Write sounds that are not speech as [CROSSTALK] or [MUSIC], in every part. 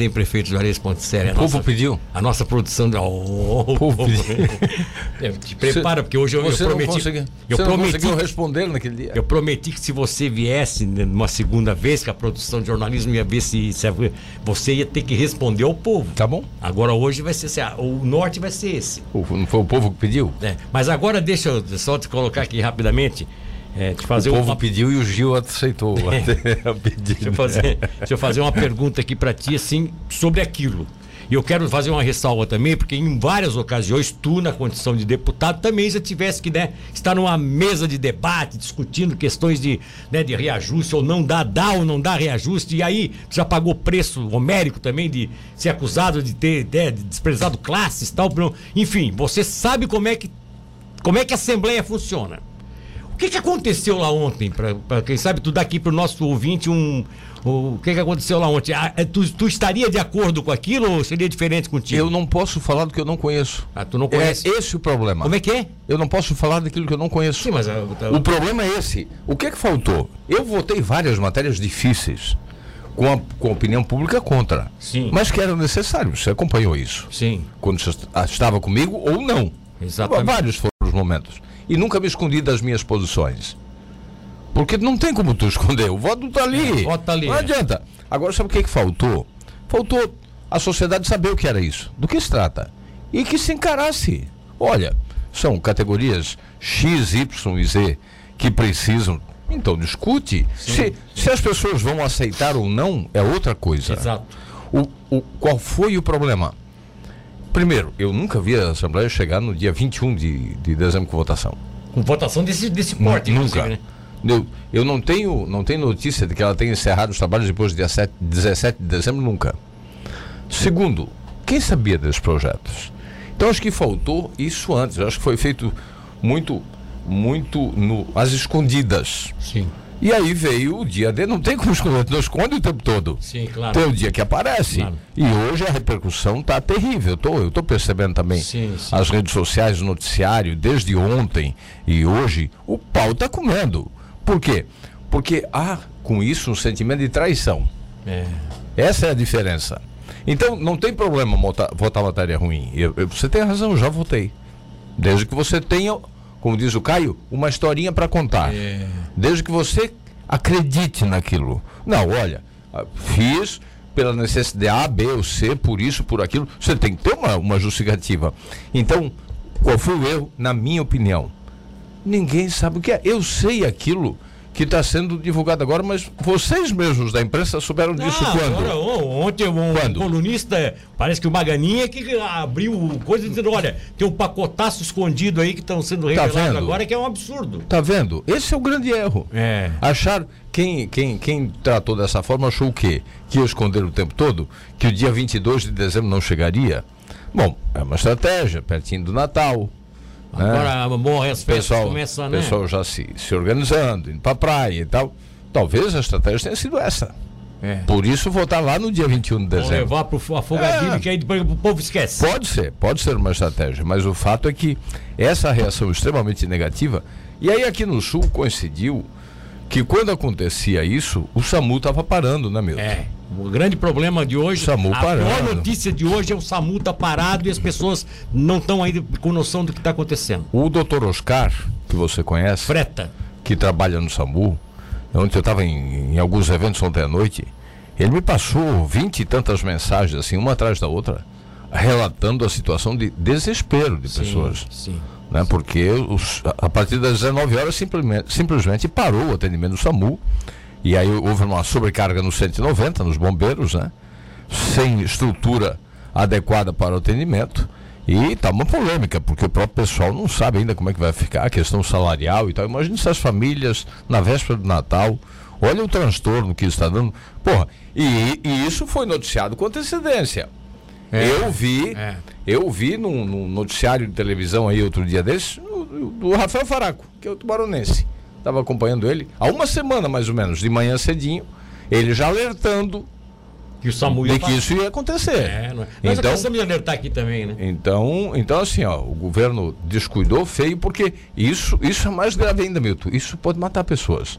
Ordem, prefeito Juarez Ponticelli. O povo nossa, pediu. A nossa produção. Oh, o povo [LAUGHS] pediu. te prepara, porque hoje eu, eu prometi. Eu você prometi, não responder naquele dia. Eu prometi que se você viesse numa segunda vez, que a produção de jornalismo ia ver se, se você ia ter que responder ao povo. Tá bom. Agora hoje vai ser assim, o norte vai ser esse. O, não foi o povo que pediu? É, mas agora deixa eu só te colocar aqui rapidamente. É, fazer o povo uma... pediu e o Gil aceitou. [LAUGHS] É. [LAUGHS] deixa, eu fazer, deixa eu fazer uma pergunta aqui para ti, assim, sobre aquilo. E eu quero fazer uma ressalva também, porque em várias ocasiões, tu, na condição de deputado, também já tivesse que né, estar numa mesa de debate, discutindo questões de, né, de reajuste, ou não dá, dá ou não dá reajuste. E aí, já pagou preço homérico também de ser acusado de ter né, de desprezado classes tal. Enfim, você sabe como é que, como é que a Assembleia funciona que, que aconteceu lá ontem? Para quem sabe, tu daqui para o nosso ouvinte um. O que, que aconteceu lá ontem? Ah, é, tu, tu, estaria de acordo com aquilo ou seria diferente contigo? Eu não posso falar do que eu não conheço. Ah, tu não conhece? É esse o problema. Como é que é? Eu não posso falar daquilo que eu não conheço. Sim, mas. Eu, ah, eu... O problema é esse. O que é que faltou? Eu votei várias matérias difíceis com a, com a opinião pública contra. Sim. Mas que era necessário. Você acompanhou isso? Sim. Quando você estava comigo ou não. Exatamente. Vários foram os momentos e nunca me escondi das minhas posições. Porque não tem como tu esconder, o voto está ali. É, voto tá ali. Não é. adianta. Agora, sabe o que, que faltou? Faltou a sociedade saber o que era isso, do que se trata. E que se encarasse. Olha, são categorias X, Y e Z que precisam. Então discute. Sim, se, sim. se as pessoas vão aceitar ou não, é outra coisa. Exato. O, o, qual foi o problema? Primeiro, eu nunca vi a Assembleia chegar no dia 21 de, de dezembro com votação. Com votação desse, desse porte, Nunca. Né? Eu, eu não tenho não tenho notícia de que ela tenha encerrado os trabalhos depois do dia 7, 17 de dezembro, nunca. Segundo, quem sabia desses projetos? Então acho que faltou isso antes. Acho que foi feito muito, muito no, às escondidas. Sim. E aí veio o dia D, não tem como esconder, não esconde o tempo todo. Sim, claro. Tem o dia que aparece. Claro. E hoje a repercussão está terrível. Eu tô, eu tô percebendo também sim, sim. as redes sociais, o noticiário, desde ontem e hoje, o pau está comendo. Por quê? Porque há com isso um sentimento de traição. É. Essa é a diferença. Então não tem problema votar, votar matéria ruim. Eu, eu, você tem razão, eu já votei. Desde que você tenha como diz o Caio, uma historinha para contar. É. Desde que você acredite naquilo. Não, olha, fiz pela necessidade A, B ou C, por isso, por aquilo. Você tem que ter uma, uma justificativa. Então, qual foi o erro, na minha opinião? Ninguém sabe o que é. Eu sei aquilo que está sendo divulgado agora, mas vocês mesmos da imprensa souberam disso ah, quando? Agora, ontem um, quando? colunista, parece que o Maganinha que abriu coisa dizendo, olha, tem um pacotaço escondido aí que estão sendo tá revelados tá agora que é um absurdo. Tá vendo? Esse é o grande erro. É. Achar quem, quem, quem tratou dessa forma achou o quê? Que ia esconder o tempo todo? Que o dia 22 de dezembro não chegaria? Bom, é uma estratégia, pertinho do Natal? Agora, né? bom, as pessoal, começam, né? pessoal já se, se organizando, indo para praia e tal. Talvez a estratégia tenha sido essa. É. Por isso votar lá no dia 21 de dezembro. Vou levar pro afogadinho é. que aí depois o povo esquece. Pode ser, pode ser uma estratégia, mas o fato é que essa reação extremamente negativa, e aí aqui no sul coincidiu que quando acontecia isso, o SAMU estava parando, né, meu? É. O grande problema de hoje, SAMU a parando. pior notícia de hoje é o SAMU tá parado e as pessoas não estão ainda com noção do que está acontecendo. O doutor Oscar, que você conhece, Freta, que trabalha no SAMU, onde eu estava em, em, alguns eventos ontem à noite, ele me passou vinte e tantas mensagens, assim, uma atrás da outra, relatando a situação de desespero de sim, pessoas. Sim. Né? Porque os, a partir das 19 horas simplesmente, simplesmente parou o atendimento do SAMU e aí houve uma sobrecarga no 190, nos bombeiros, né? Sem estrutura adequada para o atendimento. E está uma polêmica, porque o próprio pessoal não sabe ainda como é que vai ficar a questão salarial e tal. Imagina essas famílias na véspera do Natal. Olha o transtorno que está dando. Porra, e, e isso foi noticiado com antecedência. É, eu vi, é. eu vi num, num, noticiário de televisão aí outro dia desse, do Rafael Faraco, que é o tubaronense estava acompanhando ele há uma semana mais ou menos, de manhã cedinho, ele já alertando que o SAMU de que isso ia acontecer. É, não é. Então, cansamos de alertar aqui também, né? Então, então assim, ó, o governo descuidou feio porque isso, isso é mais grave ainda, Milton. Isso pode matar pessoas.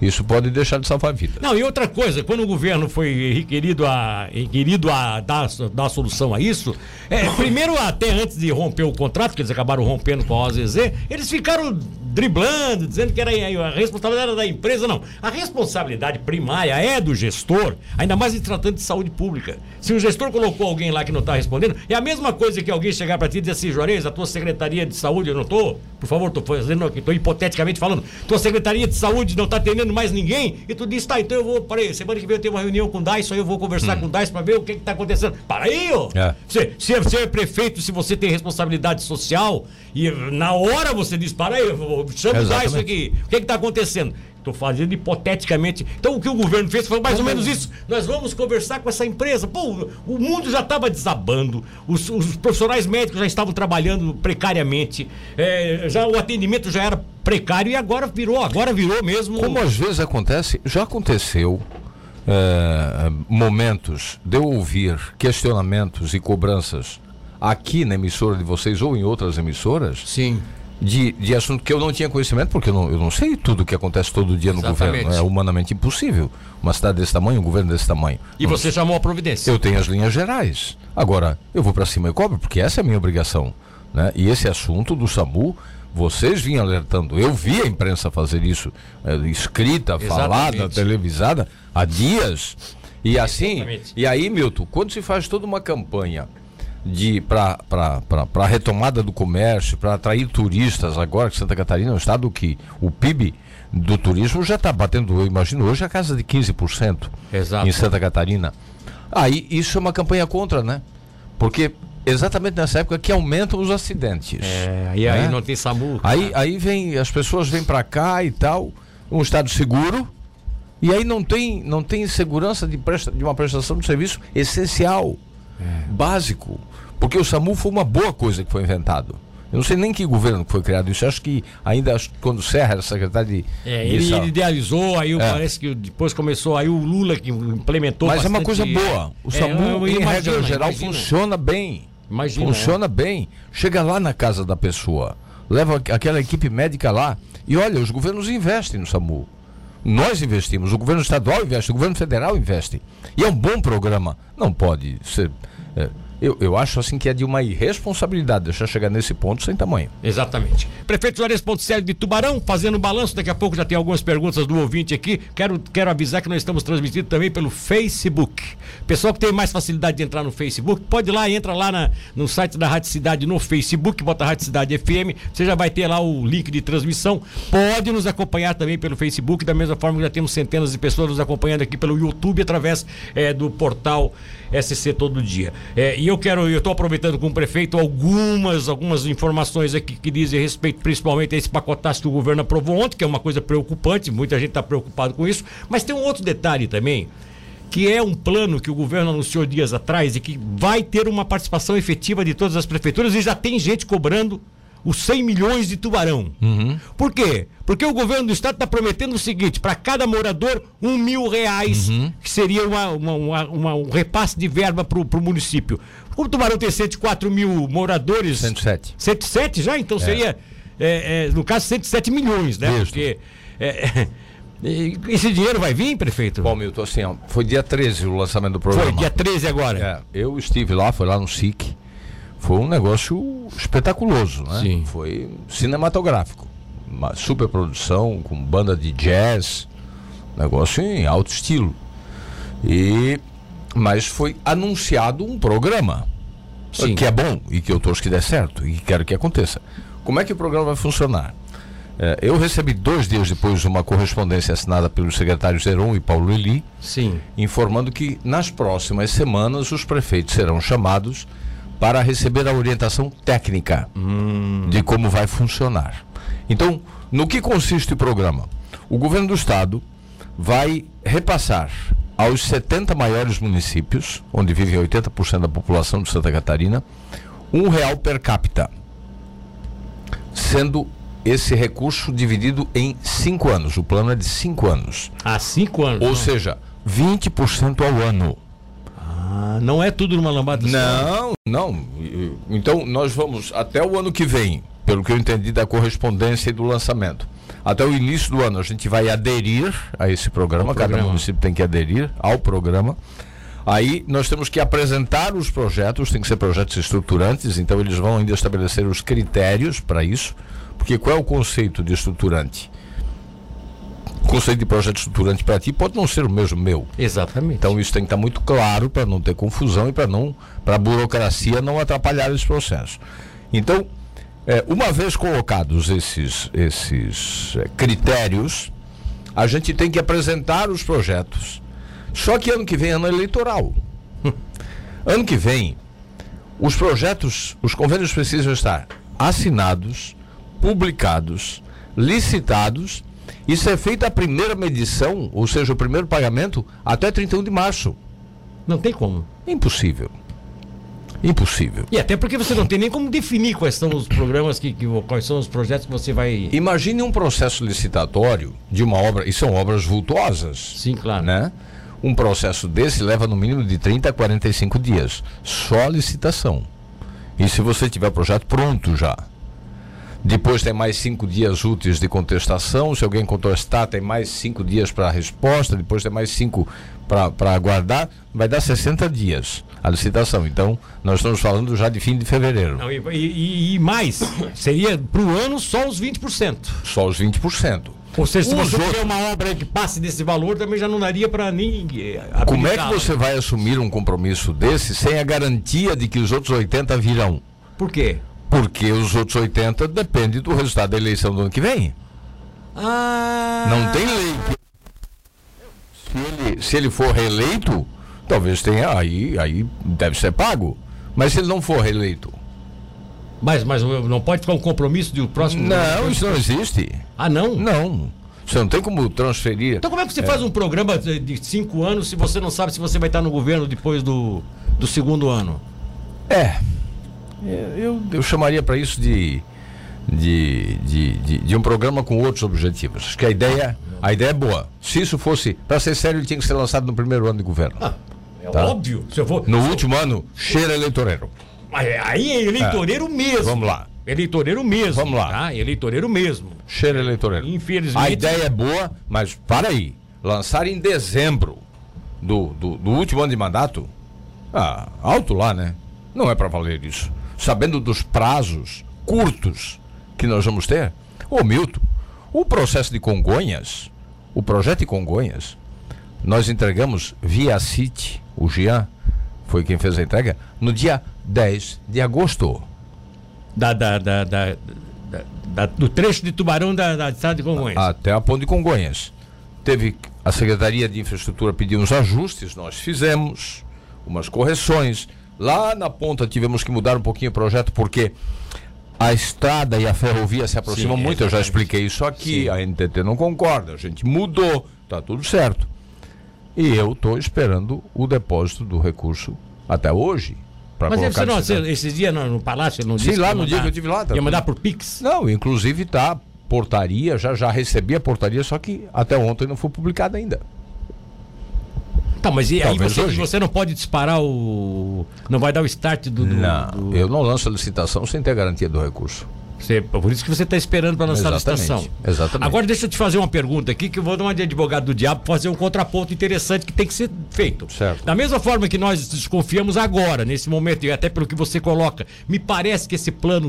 Isso pode deixar de salvar vidas. Não, e outra coisa, quando o governo foi requerido a, requerido a dar, dar solução a isso, é, primeiro, até antes de romper o contrato, que eles acabaram rompendo com a OZZ, eles ficaram driblando, dizendo que era a responsabilidade era da empresa. Não. A responsabilidade primária é do gestor, ainda mais em tratando de saúde pública. Se o gestor colocou alguém lá que não está respondendo, é a mesma coisa que alguém chegar para ti e dizer assim, Juarez, a tua secretaria de saúde, eu não estou, por favor, estou fazendo aqui, estou hipoteticamente falando, tua secretaria de saúde não está atendendo mais ninguém, e tu diz, tá, então eu vou, para aí, semana que vem eu tenho uma reunião com o DAIS, aí eu vou conversar hum. com o DAIS para ver o que está acontecendo. Para aí, ó! É. Se, se, se é prefeito, se você tem responsabilidade social, e na hora você diz, para aí, chama o DAIS aqui, o que está acontecendo? Estou fazendo hipoteticamente. Então o que o governo fez foi mais ou menos isso. Nós vamos conversar com essa empresa. Pô, o mundo já estava desabando, os, os, profissionais médicos já estavam trabalhando precariamente, é, já o atendimento já era precário e agora virou, agora virou mesmo. Como às vezes acontece, já aconteceu é, momentos de eu ouvir questionamentos e cobranças aqui na emissora de vocês ou em outras emissoras. Sim de, de assunto que eu não tinha conhecimento, porque eu não, eu não sei tudo o que acontece todo dia no Exatamente. governo. É humanamente impossível. Uma cidade desse tamanho, um governo desse tamanho. E não, você chamou a providência? Eu tenho as linhas gerais. Agora, eu vou para cima e cobro, porque essa é a minha obrigação. Né? E esse assunto do SAMU, vocês vinham alertando. Eu vi a imprensa fazer isso, é, escrita, Exatamente. falada, televisada, há dias. E assim, Exatamente. e aí, Milton, quando se faz toda uma campanha de para a retomada do comércio, para atrair turistas agora que Santa Catarina é um estado que o PIB do turismo já está batendo, eu imagino, hoje a casa de 15% Exato. em Santa Catarina. Aí isso é uma campanha contra, né? Porque exatamente nessa época que aumentam os acidentes. É, e aí né? não tem SAMU. Aí, aí vem, as pessoas vêm para cá e tal, um estado seguro, e aí não tem, não tem segurança de, presta, de uma prestação de serviço essencial, é. básico. Porque o SAMU foi uma boa coisa que foi inventado. Eu não sei nem que governo foi criado isso. Acho que ainda quando Serra era secretário de. É, ele, ele, idealizou, aí é. parece que depois começou, aí o Lula que implementou. Mas bastante... é uma coisa boa. O é, SAMU, em imagina, regra geral, imagina. funciona bem. Imagina, funciona é. bem. Chega lá na casa da pessoa, leva aquela equipe médica lá. E olha, os governos investem no SAMU. Nós investimos, o governo estadual investe, o governo federal investe. E é um bom programa. Não pode ser. É, eu, eu acho assim que é de uma irresponsabilidade deixar chegar nesse ponto sem tamanho. Exatamente. Prefeito Juarez Ponticelli de Tubarão, fazendo balanço, daqui a pouco já tem algumas perguntas do ouvinte aqui. Quero, quero avisar que nós estamos transmitindo também pelo Facebook. Pessoal que tem mais facilidade de entrar no Facebook, pode ir lá, entra lá na, no site da Rádio Cidade no Facebook, bota Rádio Cidade FM, você já vai ter lá o link de transmissão. Pode nos acompanhar também pelo Facebook, da mesma forma que já temos centenas de pessoas nos acompanhando aqui pelo YouTube através é, do portal SC Todo Dia. É, e eu quero, eu estou aproveitando com o prefeito algumas, algumas informações aqui que dizem respeito principalmente a esse pacotaço que o governo aprovou ontem, que é uma coisa preocupante, muita gente está preocupado com isso, mas tem um outro detalhe também que é um plano que o governo anunciou dias atrás e que vai ter uma participação efetiva de todas as prefeituras e já tem gente cobrando os 100 milhões de tubarão. Uhum. Por quê? Porque o governo do estado está prometendo o seguinte: para cada morador, um mil reais, uhum. que seria uma, uma, uma, um repasse de verba para o município. O Tubarão tem 104 mil moradores. 107. 107 já? Então é. seria, é, é, no caso, 107 milhões, né? Isso. Porque. É, [LAUGHS] esse dinheiro vai vir, prefeito? Bom, Milton, assim, ó, foi dia 13 o lançamento do programa. Foi dia 13 agora. É, eu estive lá, foi lá no SIC. Foi um negócio espetaculoso, né? Sim. Foi cinematográfico. Uma super produção com banda de jazz, negócio em alto estilo. E mas foi anunciado um programa Sim. que é bom e que eu torço que dê certo e que quero que aconteça. Como é que o programa vai funcionar? É, eu recebi dois dias depois uma correspondência assinada pelos secretários Zeron e Paulo Eli, Sim. informando que nas próximas semanas os prefeitos serão chamados para receber a orientação técnica hum. de como vai funcionar. Então, no que consiste o programa? O governo do estado vai repassar aos 70 maiores municípios, onde vive 80% da população de Santa Catarina, um real per capita, sendo esse recurso dividido em cinco anos. O plano é de cinco anos. Ah, cinco anos. Ou não. seja, 20% ao ano. Ah, não é tudo numa lambada Não, não. Então nós vamos até o ano que vem pelo que eu entendi da correspondência e do lançamento. Até o início do ano a gente vai aderir a esse programa, programa. cada município tem que aderir ao programa. Aí nós temos que apresentar os projetos, tem que ser projetos estruturantes, então eles vão ainda estabelecer os critérios para isso, porque qual é o conceito de estruturante? O conceito de projeto estruturante para ti pode não ser o mesmo meu. Exatamente. Então isso tem que estar muito claro para não ter confusão e para não para a burocracia não atrapalhar esse processo. Então, é, uma vez colocados esses, esses é, critérios, a gente tem que apresentar os projetos. Só que ano que vem é ano eleitoral. [LAUGHS] ano que vem, os projetos, os convênios precisam estar assinados, publicados, licitados e ser feita a primeira medição, ou seja, o primeiro pagamento, até 31 de março. Não tem como. Impossível. Impossível. E até porque você não tem nem como definir quais são os programas que, que quais são os projetos que você vai. Imagine um processo licitatório de uma obra, e são obras vultuosas. Sim, claro. Né? Um processo desse leva no mínimo de 30 a 45 dias. Só licitação. E se você tiver o projeto pronto já. Depois tem mais cinco dias úteis de contestação. Se alguém contestar, tem mais cinco dias para a resposta. Depois tem mais cinco para aguardar. Vai dar 60 dias a licitação. Então, nós estamos falando já de fim de fevereiro. Não, e, e, e, mais, seria para o ano só os 20%. Só os 20%. Ou seja, se os você outros... tiver uma obra que passe desse valor, também já não daria para ninguém. Eh, Como é que você vai assumir um compromisso desse sem a garantia de que os outros 80 virão? Por quê? Porque os outros 80 dependem do resultado da eleição do ano que vem. Ah. Não tem lei. Se ele, se ele for reeleito, talvez tenha, aí, aí deve ser pago. Mas se ele não for reeleito. Mas, mas não pode ficar um compromisso do próximo. Não, isso não existe. Ah, não? Não. Você não tem como transferir. Então como é que você é. faz um programa de cinco anos se você não sabe se você vai estar no governo depois do, do segundo ano? É. Eu, eu chamaria para isso de, de, de, de, de, um programa com outros objetivos. Acho que a ideia, a ideia é boa. Se isso fosse, para ser sério, ele tinha que ser lançado no primeiro ano de governo. Ah, é tá? óbvio. Se eu for, no se último eu... ano, cheira eleitoreiro. Aí é eleitoreiro é. mesmo. Vamos lá. Eleitoreiro mesmo. Vamos lá. Tá? Eleitoreiro mesmo. Cheira eleitoreiro. Infelizmente. A ideia é boa, mas para aí. Lançar em dezembro do, do, do último ano de mandato, ah, alto lá, né? Não é para valer isso sabendo dos prazos curtos que nós vamos ter? Ô Milton, o processo de Congonhas, o projeto de Congonhas, nós entregamos via CIT, o Jean foi quem fez a entrega, no dia 10 de agosto. Da, da, da, da, da do trecho de Tubarão da, da cidade de Congonhas. Até a ponte de Congonhas. Teve a Secretaria de Infraestrutura pediu uns ajustes, nós fizemos umas correções, Lá na ponta tivemos que mudar um pouquinho o projeto porque a estrada e a ferrovia se aproximam Sim, muito. Eu já expliquei isso aqui. Sim. A NTT não concorda. A gente mudou. Tá tudo certo. E eu estou esperando o depósito do recurso até hoje. Mas você não, você, esses dias no, no Palácio não disse Sim, lá no dia que eu estive lá. Tá ia mandar por Pix? Não, inclusive tá portaria, já, já recebi a portaria, só que até ontem não foi publicada ainda. Tá, mas e aí você, você, não pode disparar o. Não vai dar o start do. do não, do... eu não lanço a licitação sem ter garantia do recurso. Você, por isso que você está esperando para lançar Exatamente. a licitação. Exatamente. Agora deixa eu te fazer uma pergunta aqui, que eu vou dar uma de advogado do diabo fazer um contraponto interessante que tem que ser feito. Certo. Da mesma forma que nós desconfiamos agora, nesse momento, e até pelo que você coloca, me parece que esse plano,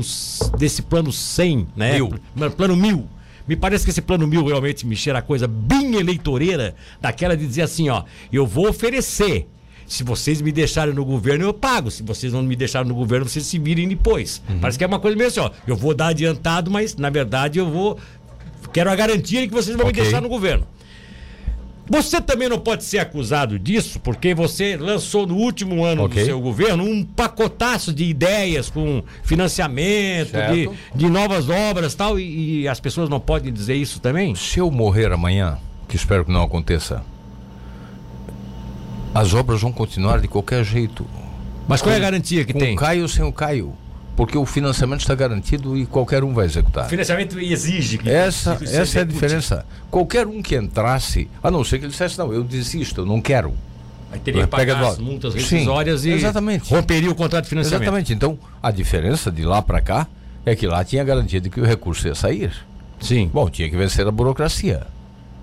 desse plano 100, né? Mil. Plano mil me parece que esse plano mil realmente me cheira a coisa bem eleitoreira, daquela de dizer assim, ó, eu vou oferecer. Se vocês me deixarem no governo, eu pago. Se vocês não me deixarem no governo, vocês se virem depois. Uhum. Parece que é uma coisa meio assim, ó. Eu vou dar adiantado, mas na verdade eu vou. Quero a garantia de que vocês vão okay. me deixar no governo. Você também não pode ser acusado disso, porque você lançou no último ano okay. do seu governo um pacotaço de ideias com financiamento, de, de, novas obras tal, e, e as pessoas não podem dizer isso também? Se eu morrer amanhã, que espero que não aconteça, as obras vão continuar de qualquer jeito. Mas qual é a garantia que com tem? Com o Caio sem o Caio? Porque o financiamento está garantido e qualquer um vai executar. O financiamento exige que essa que essa é a diferença. Qualquer um que entrasse, a não ser que ele dissesse não, eu desisto, eu não quero. Aí teria que pagar as multas rescisórias e exatamente. romperia o contrato de financiamento. Exatamente. Então, a diferença de lá para cá é que lá tinha garantia de que o recurso ia sair. Sim. Bom, tinha que vencer a burocracia.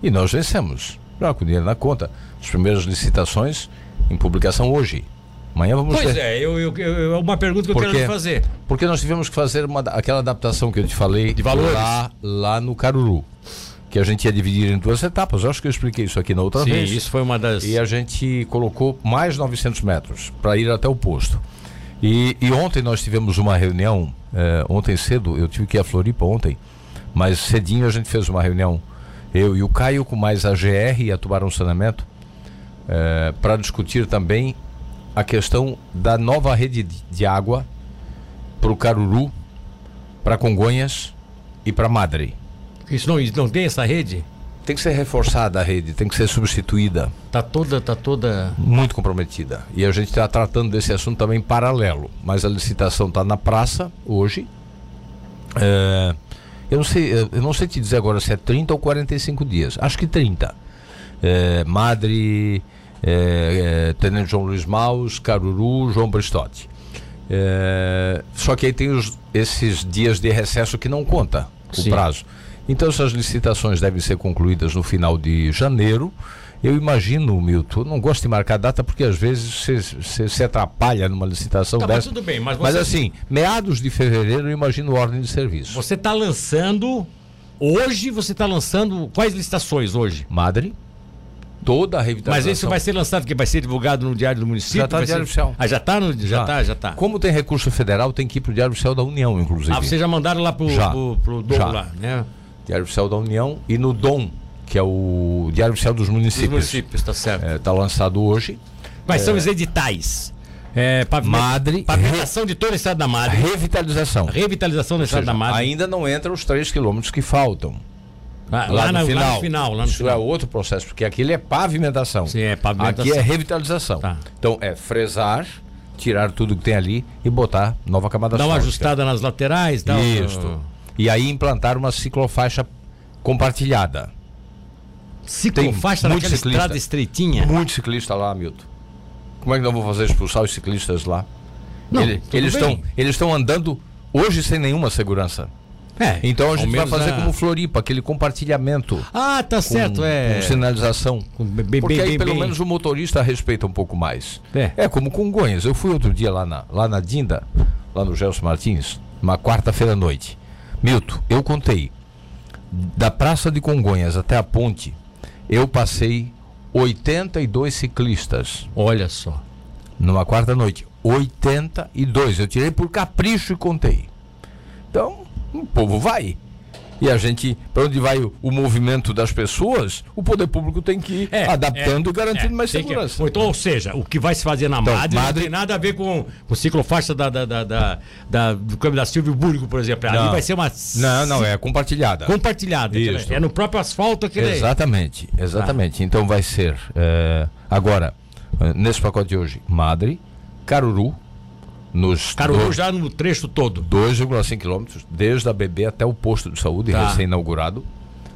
E nós vencemos. Já com dinheiro na conta. As primeiras licitações em publicação hoje. Amanhã vamos Pois ter. é, eu, eu, eu- é uma pergunta que eu Por quero fazer. Porque nós tivemos que fazer uma, aquela adaptação que eu te falei De valores. lá, lá no Caruru. Que a gente ia dividir em duas etapas. Eu acho que eu expliquei isso aqui na outra Sim, vez. isso foi uma das. E a gente colocou mais 900 metros para ir até o posto. E, e ontem nós tivemos uma reunião, eh, ontem cedo, eu tive que ir a Floripa ontem, mas cedinho a gente fez uma reunião, eu e o Caio, com mais a GR e a Tubarão Saneamento, para discutir também a questão da nova rede de, água para o Caruru, para Congonhas e para Madre. Isso não, não tem essa rede? Tem que ser reforçada a rede, tem que ser substituída. Tá toda, tá toda. muito comprometida. E a gente está tratando desse assunto também em paralelo. Mas a licitação está na praça hoje. É, eu, não sei, eu não sei te dizer agora se é 30 ou 45 dias. Acho que 30. É, Madre, é, é, Tenente João Luiz Maus, Caruru, João Bristotti. É, só que aí tem os- esses dias de recesso que não conta o Sim. prazo. Então essas licitações devem ser concluídas no final de janeiro. Eu imagino, Milton, não gosto de marcar data porque às vezes você- se atrapalha numa licitação Tá, mas dessa. tudo bem, mas Mas você- assim, meados de fevereiro eu imagino ordem de serviço. Você está lançando. Hoje você está lançando. Quais licitações hoje? Madre, toda a Mas revitalização. isso vai ser lançado que vai ser divulgado no Diário do Município? Já tá no Diário ser- Oficial. Ah, já está no. Já Já. tá, já tá. Como tem recurso federal, tem que ir para o Diário Oficial da União, inclusive. Ah, vocês já mandaram lá pro, pro Dom lá, né? Diário Oficial da União e no DOM, que é o Diário Oficial dos Dos Municípios. municípios, tá certo. Está lançado hoje. Quais são os editais? É, pavime- Madre, Pavimentação de todo o estado da Madre. Revitalização. Revitalização do estado seja, da Madre. ainda não entra os 3 quilômetros que faltam. Ah, Lá, lá, no na- final. lá no final. Lá no Isso é final. outro processo, porque aquilo é pavimentação. Sim, é pavimentação. Aqui é revitalização. Tá. Então é fresar, tirar tudo que tem ali e botar nova camada Dá uma asfáltica. ajustada nas laterais. Dá um- Isso. E aí implantar uma ciclofaixa compartilhada. Ciclofaixa naquela ciclista. estrada estreitinha. Muito ciclista lá, Milton. Como é que nós vamos fazer expulsar os ciclistas lá? Não, Ele- eles estão eles estão andando hoje sem nenhuma segurança. É, Então a gente vai fazer a- como Floripa, aquele compartilhamento. Ah, tá certo, com, é. com sinalização. Com bem- bem- Porque aí bem- pelo menos o motorista respeita um pouco mais. É. como Congonhas. Eu fui outro dia lá na, lá na Dinda, lá no Gelson Martins, uma quarta-feira à noite. Milton, eu contei. Da Praça de Congonhas até a ponte, eu passei 82 ciclistas Olha só. numa quarta noite. 82. Eu tirei por capricho e contei. Então, o povo vai. E a gente, para onde vai o, o movimento das pessoas, o poder público tem que ir É, adaptando é, e garantindo é, mais que- segurança. Ou então, ou seja, o que vai se fazer na Então, Madre, não Madre- tem nada a ver com o ciclofaixa da, da, da, da, da- do câmbio da Silvio Burgo, por exemplo. Ali Não. vai ser uma Não, não, é compartilhada. compartilhada. Isso. É no próprio asfalto aquele. Exatamente, exatamente. Então vai ser é, agora, é, nesse pacote de hoje, Madre, Caruru, nos Caruru já no trecho todo. 2,5 quilômetros, desde a BB até o posto de saúde, Tá. recém-inaugurado.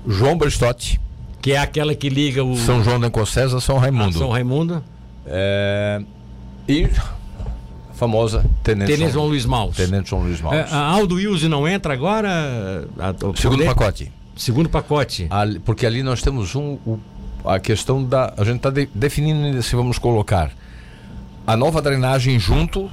João Bristotti, Que é aquela que liga o São João da Encocesa, São Raimundo. São Raimundo. É, e a famosa Tenente, Tenente João Luiz Maus. Tenente João Luiz Maus. É, a Aldo Wilson não entra agora? A- Segundo poder- pacote. Segundo pacote. Ali- porque ali nós temos um, o- a questão da. A gente está definindo ainda se vamos colocar a nova drenagem junto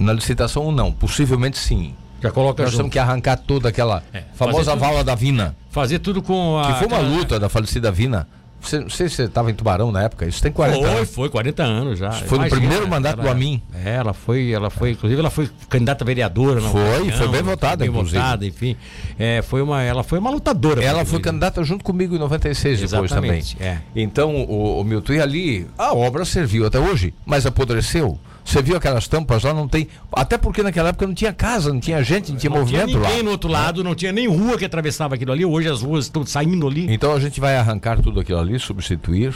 na licitação ou não. Possivelmente sim. Já coloca Nós junto. temos que arrancar toda aquela É, famosa tudo- vala da Vina, Fazer tudo com a. que foi uma aquela- luta da falecida Vina. Você, não sei se você estava em Tubarão na época, isso tem 40 Foi, anos. foi, 40 anos já. Foi no primeiro mandato do ela- Amin. É, ela foi, ela foi, inclusive ela foi candidata a vereadora Foi, ocasião, foi bem votada, bem inclusive. votada, enfim. É, foi uma, ela foi uma lutadora. Ela foi candidata junto comigo em 96 depois também. Exatamente, é. Então, o, o Milton, e ali, a obra serviu até hoje, mas apodreceu. Você viu aquelas tampas lá, não tem. Até porque naquela época não tinha casa, não tinha gente, não tinha Não tinha movimento ninguém lá. no outro lado, não tinha nem rua que atravessava aquilo ali. Hoje as ruas estão saindo ali. Então a gente vai arrancar tudo aquilo ali, substituir.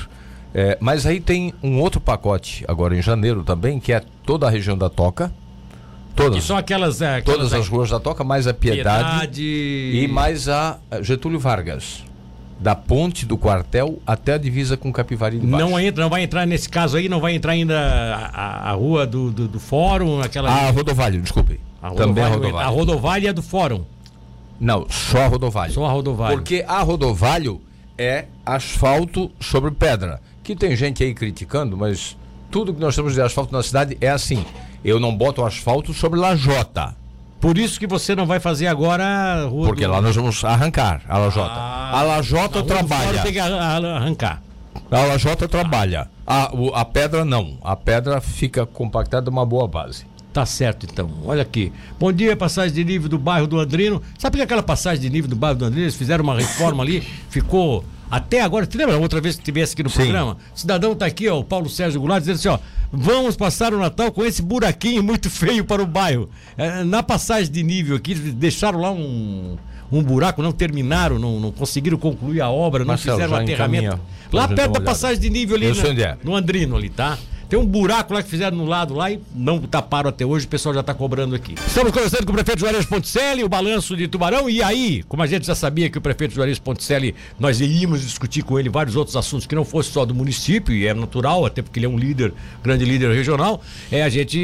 É, mas aí tem um outro pacote, agora em janeiro também, que é toda a região da Toca. Que Todas, são aquelas. é, aquelas todas as ruas da Toca, mais a Piedade, Piedade e mais a Getúlio Vargas. Da ponte do quartel até a divisa com Capivari de Baixo. Não entra, não vai entrar nesse caso aí, não vai entrar ainda a, a- a rua do, do, do fórum, aquela. Ah, Rodovalho, desculpe. A Também a Rodovalho. A Rodovalho é do Fórum. Não, só a Rodovalho. Só a Rodovalho. Porque a Rodovalho é asfalto sobre pedra. Que tem gente aí criticando, mas tudo que nós temos de asfalto na cidade é assim. Eu não boto asfalto sobre lajota. Por isso que você não vai fazer agora a rua Porque do- lá nós vamos arrancar a lajota. Ah, a lajota a trabalha. Tem que arran- arrancar. A lajota trabalha. A, o- a pedra não. A pedra fica compactada uma boa base. Tá certo, então. Olha aqui. Bom dia, passagem de nível do bairro do Andrino. Sabe que aquela passagem de nível do bairro do Andrino, eles fizeram uma reforma ali, ficou. Até agora, te lembra a outra vez que tivesse aqui no Sim. programa? O cidadão tá aqui, ó, o Paulo Sérgio Goulart, dizendo assim, ó. Vamos passar o Natal com esse buraquinho muito feio para o bairro. É, na passagem de nível aqui, deixaram lá um, um buraco, não terminaram, não, não conseguiram concluir a obra, não Marcelo, fizeram o aterramento. Lá perto da passagem de nível ali, onde é. no Andrino ali, tá? Tem um buraco lá que fizeram no lado lá e não taparam até hoje, o pessoal já tá cobrando aqui. Estamos conversando com o prefeito Juarez Ponticelli, o balanço de Tubarão, e aí, como a gente já sabia que o prefeito Juarez Ponticelli, nós iríamos discutir com ele vários outros assuntos que não fosse só do município, e é natural, até porque ele é um líder, grande líder regional, é, a gente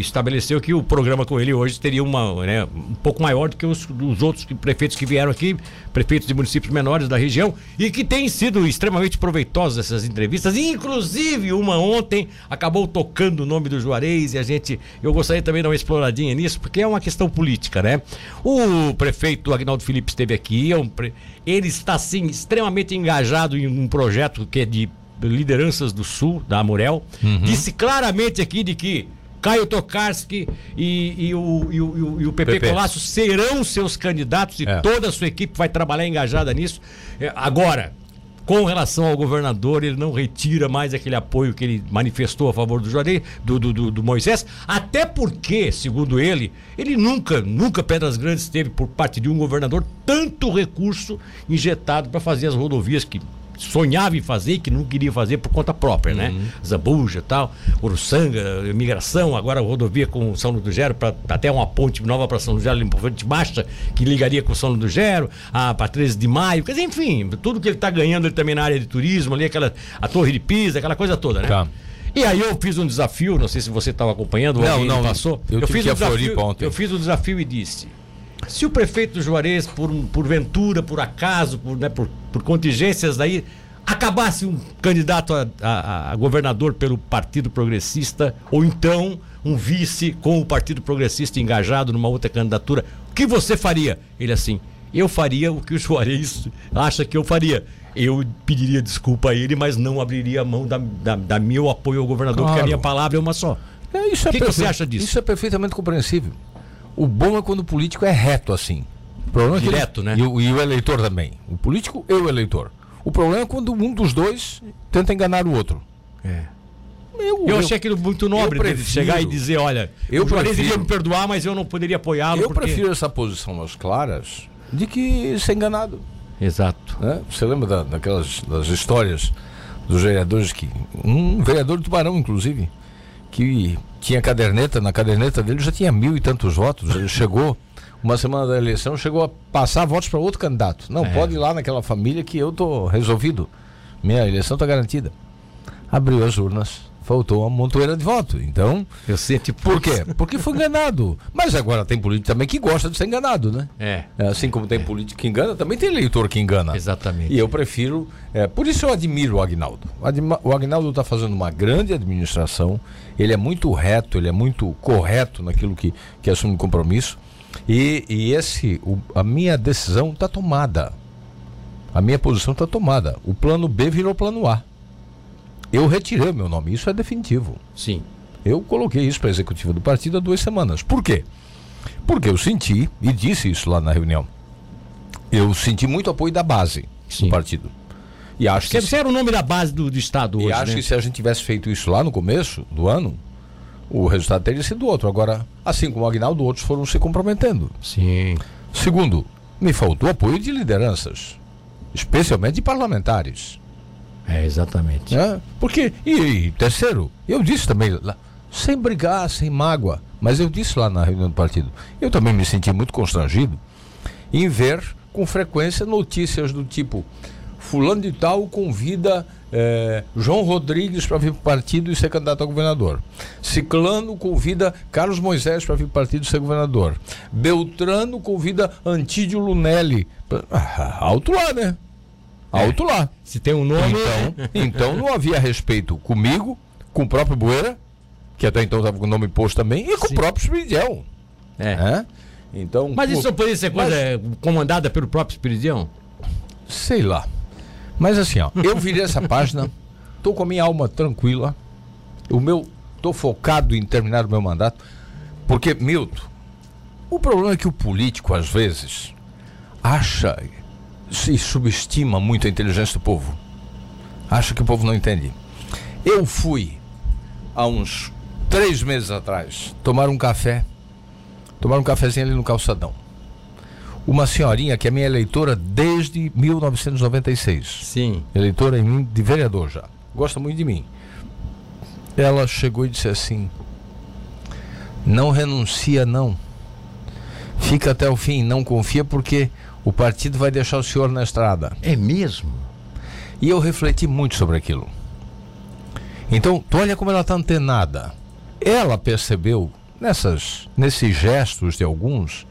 estabeleceu que o programa com ele hoje teria uma, né, um pouco maior do que os, dos outros prefeitos que vieram aqui, prefeitos de municípios menores da região, e que têm sido extremamente proveitosas essas entrevistas, inclusive uma ontem acabou tocando o nome do Juarez e a gente, eu gostaria também de dar uma exploradinha nisso, porque é uma questão política, né? O prefeito Agnaldo Felipe esteve aqui, é um pre- ele está assim extremamente engajado em um projeto que é de lideranças do Sul, da Amurel, disse claramente aqui de que Caio Tokarski e, e o, e, o, e e PP, PP. Colasso serão seus candidatos e É. toda a sua equipe vai trabalhar engajada nisso. É, agora, com relação ao governador, ele não retira mais aquele apoio que ele manifestou a favor do Juarez, do, do, do- do Moisés, até porque, segundo ele, ele nunca, nunca Pedras Grandes teve por parte de um governador tanto recurso injetado para fazer as rodovias que sonhava em fazer e que não queria fazer por conta própria, né? Zambuja e tal, Uruçanga, imigração, agora rodovia com São Luís do Gero, pra, até uma ponte nova para São Luís do Gero, frente baixa, que ligaria com São Luís do Gero, a para 13 de maio, quer dizer, enfim, tudo que ele está ganhando ele também na área de turismo, ali, aquela, a Torre de Pisa, aquela coisa toda, né? Tá. E aí eu fiz um desafio, não sei se você estava acompanhando, ou Não, não, passou. eu tive fiz um desafio, Floripa ontem. eu fiz o desafio e disse: se o prefeito do Juarez, por, um- por ventura, por acaso, por, né, por, por contingências daí, acabasse um candidato a, a- a governador pelo Partido Progressista, ou então um vice com o Partido Progressista engajado numa outra candidatura, o que você faria? Ele assim, eu faria o que o Juarez acha que eu faria. Eu pediria desculpa a ele, mas não abriria a mão da, da, da meu apoio ao governador, porque a Claro. minha palavra é uma só. É, isso é O que que perfe- você acha disso? Isso é perfeitamente compreensível. O bom é quando o político é reto assim. O problema é que Direto, ele- né? E o, e o eleitor também. O político e o eleitor. O problema é quando um dos dois tenta enganar o outro. É. Eu, Eu achei aquilo muito nobre prefiro- chegar e dizer, olha, eu iria me perdoar, mas eu não poderia apoiá-lo. eu porque... prefiro essa posição às claras de que ser enganado. Exato. né? Você lembra da- daquelas das histórias dos vereadores que. Um vereador de Tubarão, inclusive, que tinha caderneta, na caderneta dele já tinha mil e tantos votos. Ele chegou, uma semana da eleição, chegou a passar votos para outro candidato. Não, É. pode ir lá naquela família que eu tô resolvido. Minha eleição está garantida. Abriu as urnas, faltou uma montoeira de voto. Então, Eu senti por quê? Porque foi enganado. Mas agora tem político também que gosta de ser enganado, né? É, É, Assim como tem político que engana, também tem eleitor que engana. exatamente. E eu prefiro. é, por isso eu admiro o Agnaldo. O Agnaldo está fazendo uma grande administração. Ele é muito reto, ele é muito correto naquilo que, que assume compromisso. E, e esse, o- a minha decisão está tomada. A minha posição está tomada. O plano B virou plano A. Eu retirei o meu nome, isso é definitivo. Sim. Eu coloquei isso para a executiva do partido há duas semanas. Por quê? Porque eu senti, e disse isso lá na reunião, eu senti muito apoio da base Sim. do partido. E acho que, Você, era o nome da base do, do Estado e hoje, acho né? que se a gente tivesse feito isso lá no começo do ano, o resultado teria sido outro. Agora, assim como o Agnaldo, outros foram se comprometendo. Sim. Segundo, me faltou apoio de lideranças, especialmente de parlamentares. É, exatamente. né? Porque, e, e terceiro, eu disse também, lá, sem brigar, sem mágoa, mas eu disse lá na reunião do partido, eu também me senti muito constrangido em ver com frequência notícias do tipo: Fulano de Tal convida é, João Rodrigues para vir para o partido e ser candidato a governador. Ciclano convida Carlos Moisés para vir para o partido e ser governador. Beltrano convida Antídio Lunelli. Pra, ah, alto lá, né? Alto lá. Se tem um nome. Então, então não havia respeito comigo, com o próprio Bueira, que até então estava com o nome posto também, e com Sim. o próprio Espiridião. É. é. Então, mas isso poderia ser coisa mas... comandada pelo próprio Espiridião? Sei lá. Mas assim, ó, eu virei essa página, tô com a minha alma tranquila. O meu. tô focado em terminar o meu mandato. Porque, Milton, o problema é que o político, às vezes, acha se subestima muito a inteligência do povo. Acha que o povo não entende. Eu fui, há uns três meses atrás, tomar um café. Tomar um cafezinho ali no calçadão. Uma senhorinha que é minha eleitora desde 1996. Sim. Eleitora em mim de vereador já. Gosta muito de mim. Ela chegou e disse assim: Não renuncia, não. Fica até o fim, não confia porque o partido vai deixar o senhor na estrada. É mesmo? E eu refleti muito sobre aquilo. Então, tu olha como ela está antenada. Ela percebeu, nessas, nesses gestos de alguns,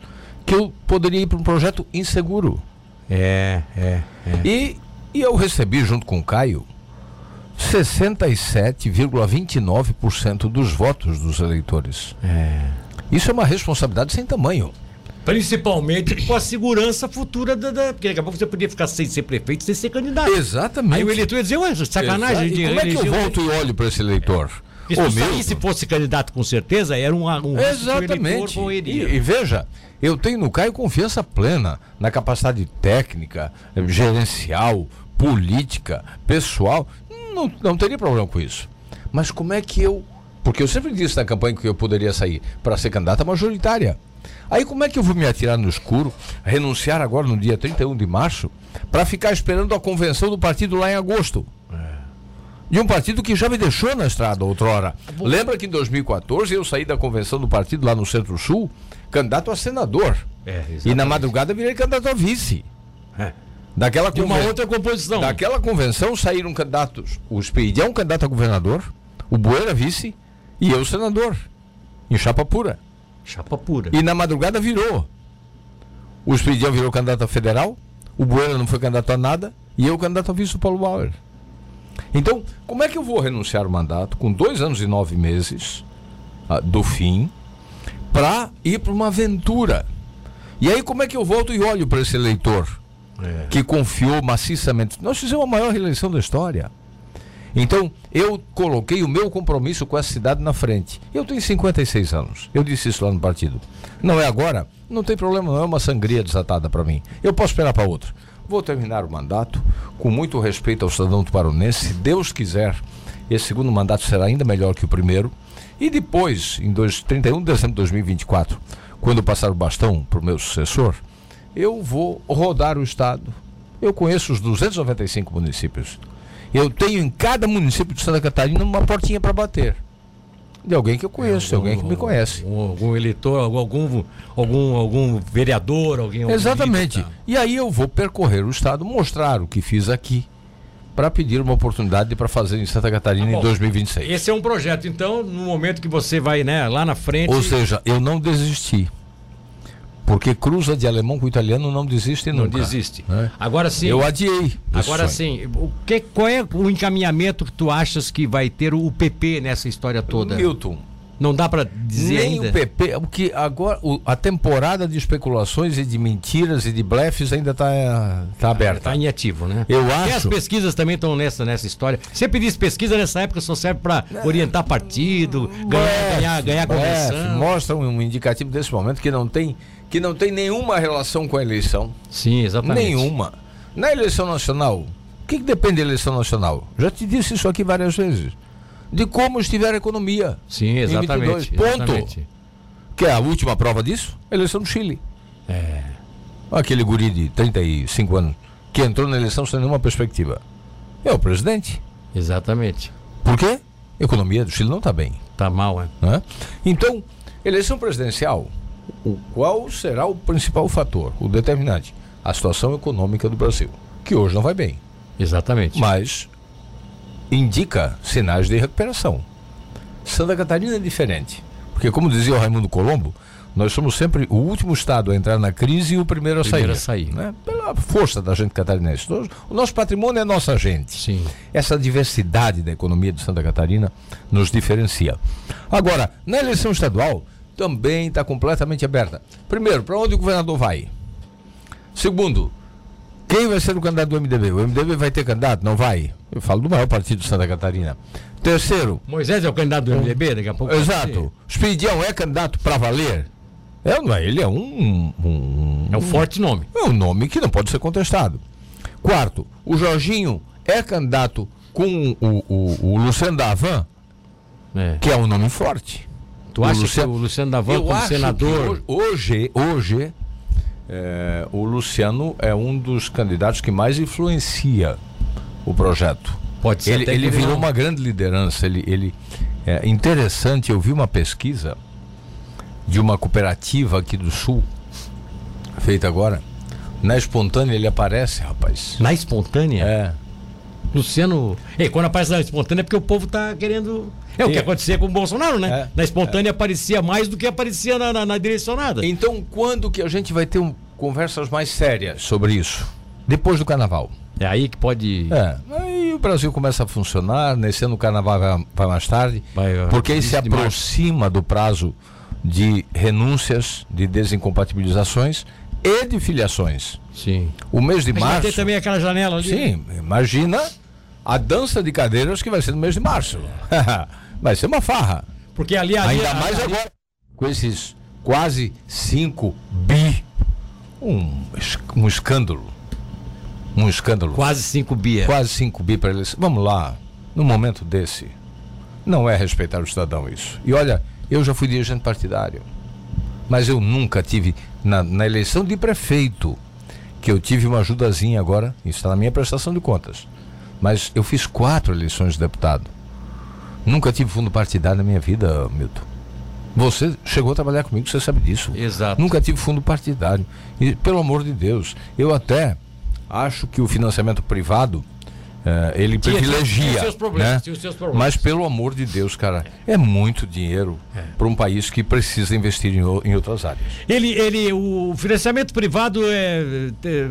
que eu poderia ir para um projeto inseguro. É, é, é. E, e eu recebi, junto com o Caio, 67,29% dos votos dos eleitores. É. Isso é uma responsabilidade sem tamanho. Principalmente com a segurança futura da, da, Porque daqui a pouco você podia ficar sem ser prefeito, sem ser candidato. Exatamente. Aí o eleitor ia dizer, ué, sacanagem. De, como é que eu volto e olho para esse eleitor? É. Se, sair, se fosse candidato com certeza, era um, um Exatamente. E, e, veja, eu tenho no Caio confiança plena na capacidade técnica, gerencial, política, pessoal. Não, não teria problema com isso. Mas como é que eu. Porque eu sempre disse na campanha que eu poderia sair para ser candidata majoritária. Aí como é que eu vou me atirar no escuro, renunciar agora no dia 31 de março, para ficar esperando a convenção do partido lá em agosto? É. De um partido que já me deixou na estrada outrora. É Lembra que em 2014 eu saí da convenção do partido lá no Centro-Sul, candidato a senador. É, e na madrugada virei candidato a vice. É. Daquela de uma outra composição. Daquela convenção saíram candidatos. O Esperidião, candidato a governador, o Bueira vice e eu senador. Em chapa pura. Chapa pura. E na madrugada virou. O Espiridião virou candidato a federal, o Bueno não foi candidato a nada, e eu candidato a vice Paulo Bauer. Então, como é que eu vou renunciar ao mandato com dois anos e nove meses ah, do fim para ir para uma aventura? E aí, como é que eu volto e olho para esse eleitor é. que confiou maciçamente? Nós fizemos a maior reeleição da história. Então, eu coloquei o meu compromisso com essa cidade na frente. Eu tenho 56 anos. Eu disse isso lá no partido. Não é agora? Não tem problema, não é uma sangria desatada para mim. Eu posso esperar para outro. Vou terminar o mandato com muito respeito ao cidadão tuparonense. Se Deus quiser, esse segundo mandato será ainda melhor que o primeiro. E depois, em dois, 31 de dezembro de 2024, quando passar o bastão para o meu sucessor, eu vou rodar o Estado. Eu conheço os 295 municípios. Eu tenho em cada município de Santa Catarina uma portinha para bater. De alguém que eu conheço, algum, alguém que me conhece. Algum, algum eleitor, algum, algum, algum vereador, alguém. Exatamente. E aí eu vou percorrer o estado, mostrar o que fiz aqui, para pedir uma oportunidade para fazer em Santa Catarina ah, bom, em 2026. Esse é um projeto, então, no momento que você vai né, lá na frente. Ou seja, eu não desisti. Porque cruza de alemão com italiano não desiste nunca. Não desiste. Né? Agora sim. Eu adiei. Agora sim. O que, qual é o encaminhamento que tu achas que vai ter o PP nessa história toda? Milton. Não dá para dizer Nem ainda. o PP, o que agora o, a temporada de especulações e de mentiras e de blefes ainda está tá aberta. Está em ativo, né? Eu acho. E as pesquisas também estão nessa nessa história. Sempre diz pesquisa nessa época só serve para orientar partido, ganhar ganhar, ganhar convenção. Mostra um indicativo desse momento que não tem que não tem nenhuma relação com a eleição. Sim, exatamente. Nenhuma. Na eleição nacional, o que, que depende da eleição nacional? Já te disse isso aqui várias vezes. De como estiver a economia. Sim, exatamente. Ponto. Exatamente. Que é a última prova disso? A eleição do Chile. É. Aquele guri de 35 anos que entrou na eleição sem nenhuma perspectiva. É o presidente. Exatamente. Por quê? A economia do Chile não está bem. Está mal, é? Né? Então, eleição presidencial o qual será o principal fator, o determinante? A situação econômica do Brasil, que hoje não vai bem. Exatamente. Mas indica sinais de recuperação. Santa Catarina é diferente. Porque, como dizia o Raimundo Colombo, nós somos sempre o último estado a entrar na crise e o primeiro a Primeiro sair. a sair. Né? Pela força da gente catarinense. Nós- O nosso patrimônio é nossa gente. Sim. Essa diversidade da economia de Santa Catarina nos diferencia. Agora, na eleição estadual, também está completamente aberta. Primeiro, para onde o governador vai? Segundo, quem vai ser o candidato do MDB? O MDB vai ter candidato? Não vai? Eu falo do maior partido de Santa Catarina. Terceiro, Moisés é o candidato do MDB, daqui a pouco. exato, Expedião é candidato para valer? É, não é? Ele é um, um. É um forte nome. é um nome que não pode ser contestado. Quarto, o Jorginho é candidato com o, o, o Luciano Davan, É. que é um nome forte. Tu O acha Luciano- que o Luciano Davan, Eu como senador. hoje, hoje é, o Luciano é um dos candidatos que mais influencia o projeto. Pode ser Ele, ele virou uma grande liderança. Ele, ele é interessante. Eu vi uma pesquisa de uma cooperativa aqui do Sul, feita agora. Na espontânea ele aparece, rapaz. Na espontânea? É. Luciano. Ei, quando aparece na espontânea é porque o povo tá querendo. É o que É. acontecia com o Bolsonaro, né? É. Na espontânea aparecia mais do que aparecia na, na, na direcionada. Então, quando que a gente vai ter um- conversas mais sérias sobre isso? Depois do carnaval. É aí que pode. É. Aí o Brasil começa a funcionar. Nesse ano o carnaval vai, vai mais tarde. Vai, vai. porque aí se aproxima do prazo de renúncias, de desincompatibilizações e de filiações. Sim. O mês de Mas vai março. ter também aquela janela ali. Sim, imagina a dança de cadeiras que vai ser no mês de março. [LAUGHS] vai ser uma farra. Porque ali, ali Ainda mais ali- agora com esses quase 5 bi. Um, um escândalo. Um escândalo. Quase 5 bia. Quase 5 bi para eles. Vamos lá, num momento desse, não é respeitar o cidadão isso. E olha, eu já fui dirigente partidário, mas eu nunca tive, na, na eleição de prefeito, que eu tive uma ajudazinha agora, isso está na minha prestação de contas. Mas eu fiz quatro eleições de deputado. Nunca tive fundo partidário na minha vida, Milton. Você chegou a trabalhar comigo, você sabe disso. Exato. Nunca tive fundo partidário. E, pelo amor de Deus, eu até acho que o financiamento privado eh, ele Tinha- privilegia. tinha os seus problemas, né? tinha seus problemas. Mas pelo amor de Deus, cara, é muito dinheiro para um país que precisa investir em, em outras áreas. Ele, ele, o financiamento privado é,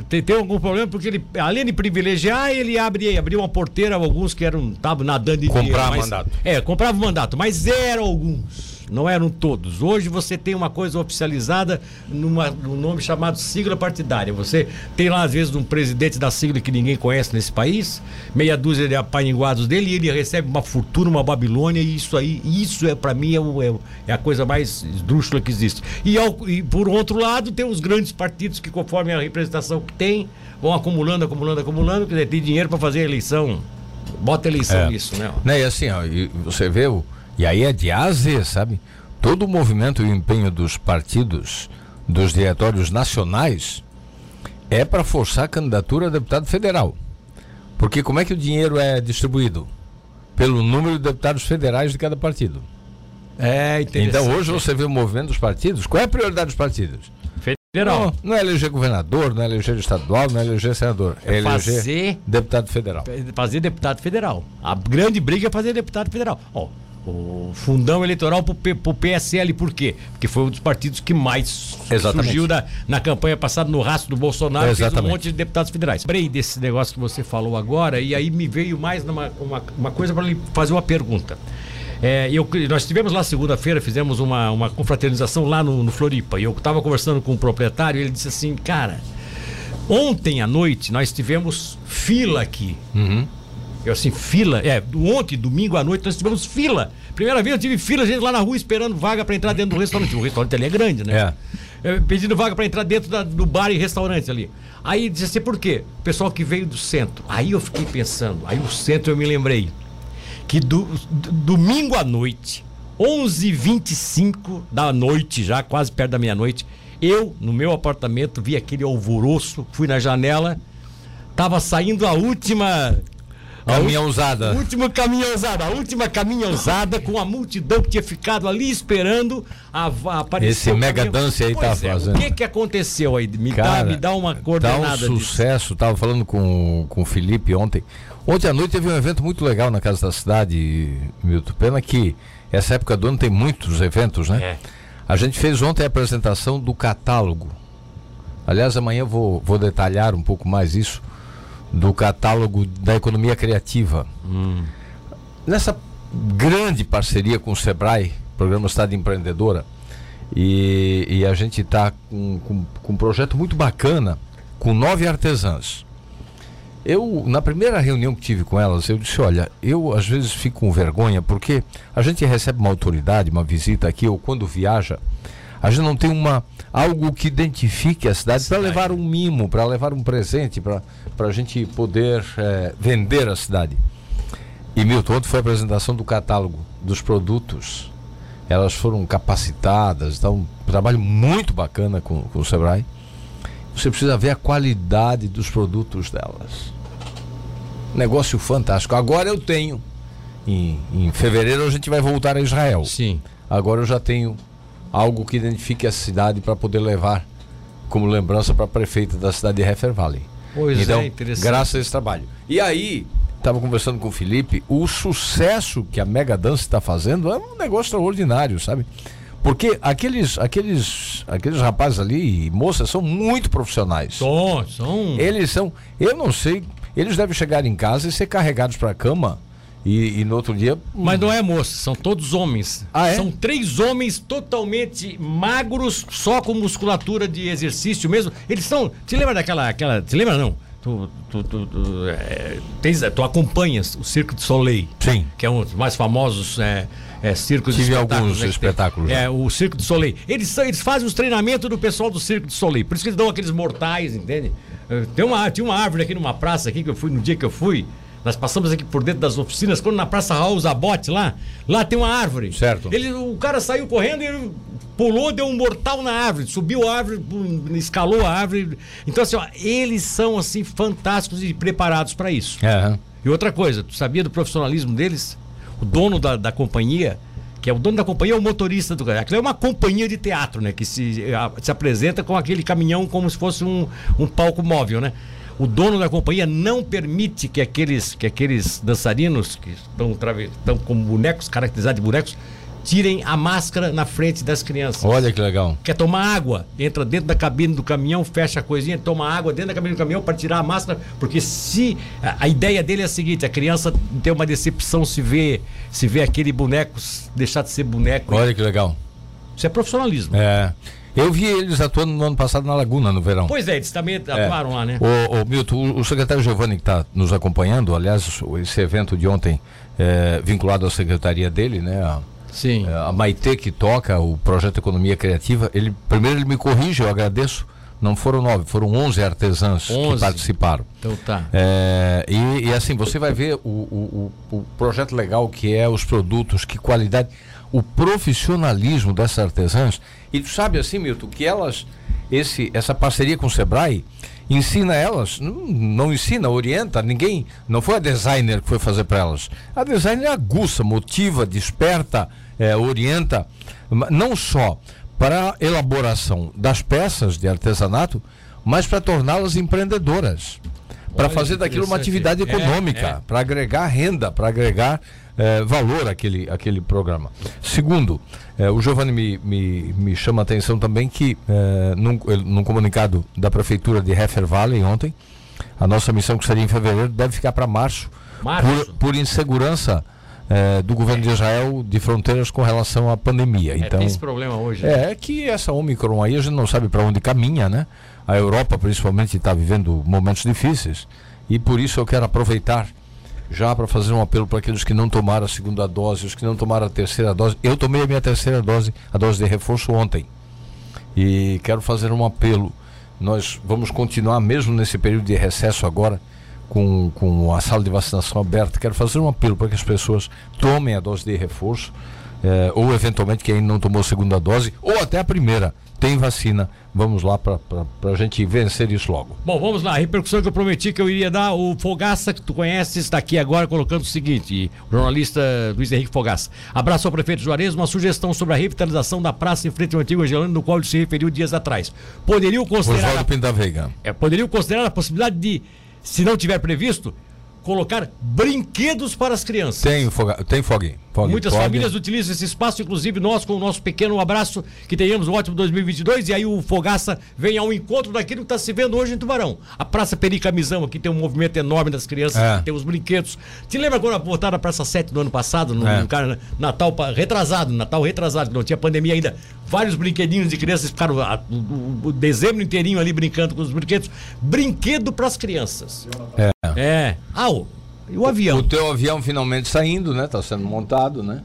tem, tem algum problema porque ele, além de privilegiar, ele abre, abriu uma porteira a alguns que eram estavam nadando em Comprar dinheiro, mas- mandato. É, comprava mandato, mas eram alguns. Não eram todos. Hoje você tem uma coisa oficializada numa, num nome chamado sigla partidária. Você tem lá, às vezes, um presidente da sigla que ninguém conhece nesse país, meia dúzia de apaniguados dele, e ele recebe uma fortuna, uma Babilônia, e isso aí, isso é para mim é, é é a coisa mais esdrúxula que existe. E, ao- e por outro lado, tem os grandes partidos que, conforme a representação que tem, vão acumulando, acumulando, acumulando, quer dizer, tem dinheiro para fazer a eleição. Bota eleição É. nisso, né? Né, e assim, ó, você vê, o, e aí é de A a Z, sabe? Todo o movimento e o empenho dos partidos, dos diretórios nacionais, é para forçar a candidatura a deputado federal. Porque como é que o dinheiro é distribuído? Pelo número de deputados federais de cada partido. É, Então hoje você vê o movimento dos partidos. Qual é a prioridade dos partidos? Federal. Não, não é eleger governador, não é eleger estadual, não é eleger senador. É eleger fazer deputado federal. fazer deputado federal. A grande briga é fazer deputado federal. Ó, o fundão eleitoral pro, P- pro PSL, por quê? Porque foi um dos partidos que mais Exatamente. surgiu da, na campanha passada no rastro do Bolsonaro, fez um Exatamente. monte de deputados federais. Lembrei desse negócio que você falou agora, e aí me veio mais numa, uma, uma coisa para lhe fazer uma pergunta. É, eu, nós estivemos lá segunda-feira, fizemos uma, uma confraternização lá no, no Floripa, e eu estava conversando com o proprietário, e ele disse assim, cara, ontem à noite nós tivemos fila aqui. Eu assim, fila, é, ontem, domingo à noite, nós tivemos fila. Primeira vez eu tive fila, gente lá na rua esperando vaga para entrar dentro do restaurante. O restaurante ali é grande, né? É, pedindo vaga para entrar dentro da- do bar e restaurante ali. Aí disse assim, por quê? O pessoal que veio do centro. Aí eu fiquei pensando, aí o centro eu me lembrei que do, do- domingo à noite, 11h25 da noite, já quase perto da meia-noite, eu, no meu apartamento, vi aquele alvoroço, fui na janela, tava saindo a última caminhãozada. Última caminhãozada, a última caminhãozada com a multidão que tinha ficado ali esperando a, a aparecer. Esse mega dance aí pois tá é, fazendo. O que que aconteceu aí? Me, Cara, dá, me dá uma Tá coordenada um disso. sucesso, tava falando com, com o Felipe ontem. Ontem à noite teve um evento muito legal na Casa da Cidade, Milton. Pena que essa época do ano tem muitos eventos, né? É. A gente fez ontem a apresentação do catálogo. Aliás, amanhã eu vou, vou detalhar um pouco mais isso do catálogo da economia criativa. Nessa grande parceria com o Sebrae, Programa Cidade Empreendedora, e, e a gente está com, com, com um projeto muito bacana, com nove artesãs. Eu, na primeira reunião que tive com elas, eu disse, olha, eu às vezes fico com vergonha, porque a gente recebe uma autoridade, uma visita aqui, ou quando viaja, a gente não tem uma algo que identifique a cidade para levar um mimo, para levar um presente, para a gente poder eh, vender a cidade. E Milton, ontem foi a apresentação do catálogo dos produtos. Elas foram capacitadas, dá um trabalho muito bacana com, com o Sebrae. Você precisa ver a qualidade dos produtos delas. Negócio fantástico. Agora eu tenho. Em, em fevereiro a gente vai voltar a Israel. Sim. Agora eu já tenho algo que identifique a cidade para poder levar como lembrança para a prefeita da cidade de Heifer Valley. Pois então, é, interessante. graças a esse trabalho. E aí, estava conversando com o Felipe, o sucesso que a Mega Dance está fazendo é um negócio extraordinário, sabe? Porque aqueles, aqueles, aqueles rapazes ali e moças são muito profissionais. São, são. Eles são, eu não sei, eles devem chegar em casa e ser carregados para a cama e, e no outro dia. Mas não é moça, são todos homens. Ah, é? São três homens totalmente magros, só com musculatura de exercício mesmo. Eles são. Te lembra daquela. Aquela, te lembra não? Tu, tu, tu, tu, é, tens, tu acompanhas o Circo de Soleil. Sim. Que é um dos mais famosos é, é, circos Tive alguns né, espetáculos, É, né? o Circo de Soleil. Eles, são- eles fazem os treinamentos do pessoal do Circo de Soleil. Por isso que eles dão aqueles mortais, entende? Eh, Tem uma, tinha uma árvore aqui numa praça aqui que eu fui no dia que eu fui. Nós passamos aqui por dentro das oficinas, quando na Praça Raul Zabote lá, lá tem uma árvore. Certo. Ele, o cara saiu correndo e ele pulou, deu um mortal na árvore, subiu a árvore, escalou a árvore. Então, assim, ó, eles são assim fantásticos e preparados para isso. É, E outra coisa, tu sabia do profissionalismo deles? O dono da, da companhia, que é o dono da companhia, é o motorista do Aquilo é uma companhia de teatro, né? Que se, se apresenta com aquele caminhão como se fosse um, um palco móvel, né? O dono da companhia não permite que aqueles, que aqueles dançarinos que estão, estão como bonecos, caracterizados de bonecos, tirem a máscara na frente das crianças. Olha que legal. Quer tomar água? Entra dentro da cabine do caminhão, fecha a coisinha, toma água dentro da cabine do caminhão para tirar a máscara, porque se a, ideia dele é a seguinte, a criança tem uma decepção se vê, se vê aquele boneco deixar de ser boneco. Olha que legal. Isso é profissionalismo. É. Eu vi eles atuando no ano passado na Laguna, no verão. Pois é, eles também É. atuaram lá, né? O, o Milton, o, o secretário Giovanni que está nos acompanhando, aliás, esse evento de ontem é, vinculado à secretaria dele, né? A, Sim. é, a Maitê que toca o projeto Economia Criativa, ele primeiro ele me corrige, eu agradeço. Não foram nove, foram onze artesãs que 11. participaram. Então tá. É, e, e assim, você vai ver o, o, o projeto legal que é os produtos, que qualidade, o profissionalismo dessas artesãs. E tu sabe assim, Milton, que elas, esse, essa parceria com o Sebrae, ensina elas, não, não ensina, orienta, ninguém, não foi a designer que foi fazer para elas. A designer aguça, motiva, desperta, é, orienta, não só para a elaboração das peças de artesanato, mas para torná-las empreendedoras para fazer daquilo uma atividade É, econômica, é. para agregar renda, para agregar eh, valor àquele, àquele programa. Segundo, eh, o Giovanni me, me, me chama a atenção também que, eh, num, num comunicado da Prefeitura de Heifer Valley ontem, a nossa missão que seria em fevereiro deve ficar para março, Março. Por, por insegurança eh, do governo de Israel de fronteiras com relação à pandemia. É, Então, tem esse problema hoje. né? é que essa Omicron aí a gente não sabe para onde caminha, né? A Europa principalmente está vivendo momentos difíceis e por isso eu quero aproveitar já para fazer um apelo para aqueles que não tomaram a segunda dose, os que não tomaram a terceira dose. Eu tomei a minha terceira dose, a dose de reforço ontem. E quero fazer um apelo. Nós vamos continuar mesmo nesse período de recesso agora com, com a sala de vacinação aberta. Quero fazer um apelo para que as pessoas tomem a dose de reforço. é, ou eventualmente quem não tomou a segunda dose, ou até a primeira, tem vacina. Vamos lá para a gente vencer isso logo. Bom, vamos lá. A repercussão que eu prometi que eu iria dar, o Fogaça, que tu conheces, está aqui agora colocando o seguinte: o jornalista Luiz Henrique Fogaça. Abraço ao prefeito Juarez, uma sugestão sobre a revitalização da praça em frente ao antigo Angelano, no qual ele se referiu dias atrás. Poderiam considerar. A, é, poderiam considerar a possibilidade de, se não tiver previsto, colocar brinquedos para as crianças. Tem, tem foguinho. Muitas famílias utilizam esse espaço, inclusive nós com o nosso pequeno abraço, que tenhamos um ótimo 2022 e aí o Fogaça vem ao encontro daquilo que está se vendo hoje em Tubarão. A Praça Pericamizão aqui tem um movimento enorme das crianças, é. tem os brinquedos. Te lembra quando botaram a Praça 7 do ano passado, no, é. no cara, Natal retrasado, Natal retrasado, que não tinha pandemia ainda. Vários brinquedinhos de crianças ficaram a, o, o, dezembro inteirinho ali brincando com os brinquedos. Brinquedo para as crianças. É. É. Ah, o, e o avião? O teu avião finalmente saindo, né? Tá sendo montado, né?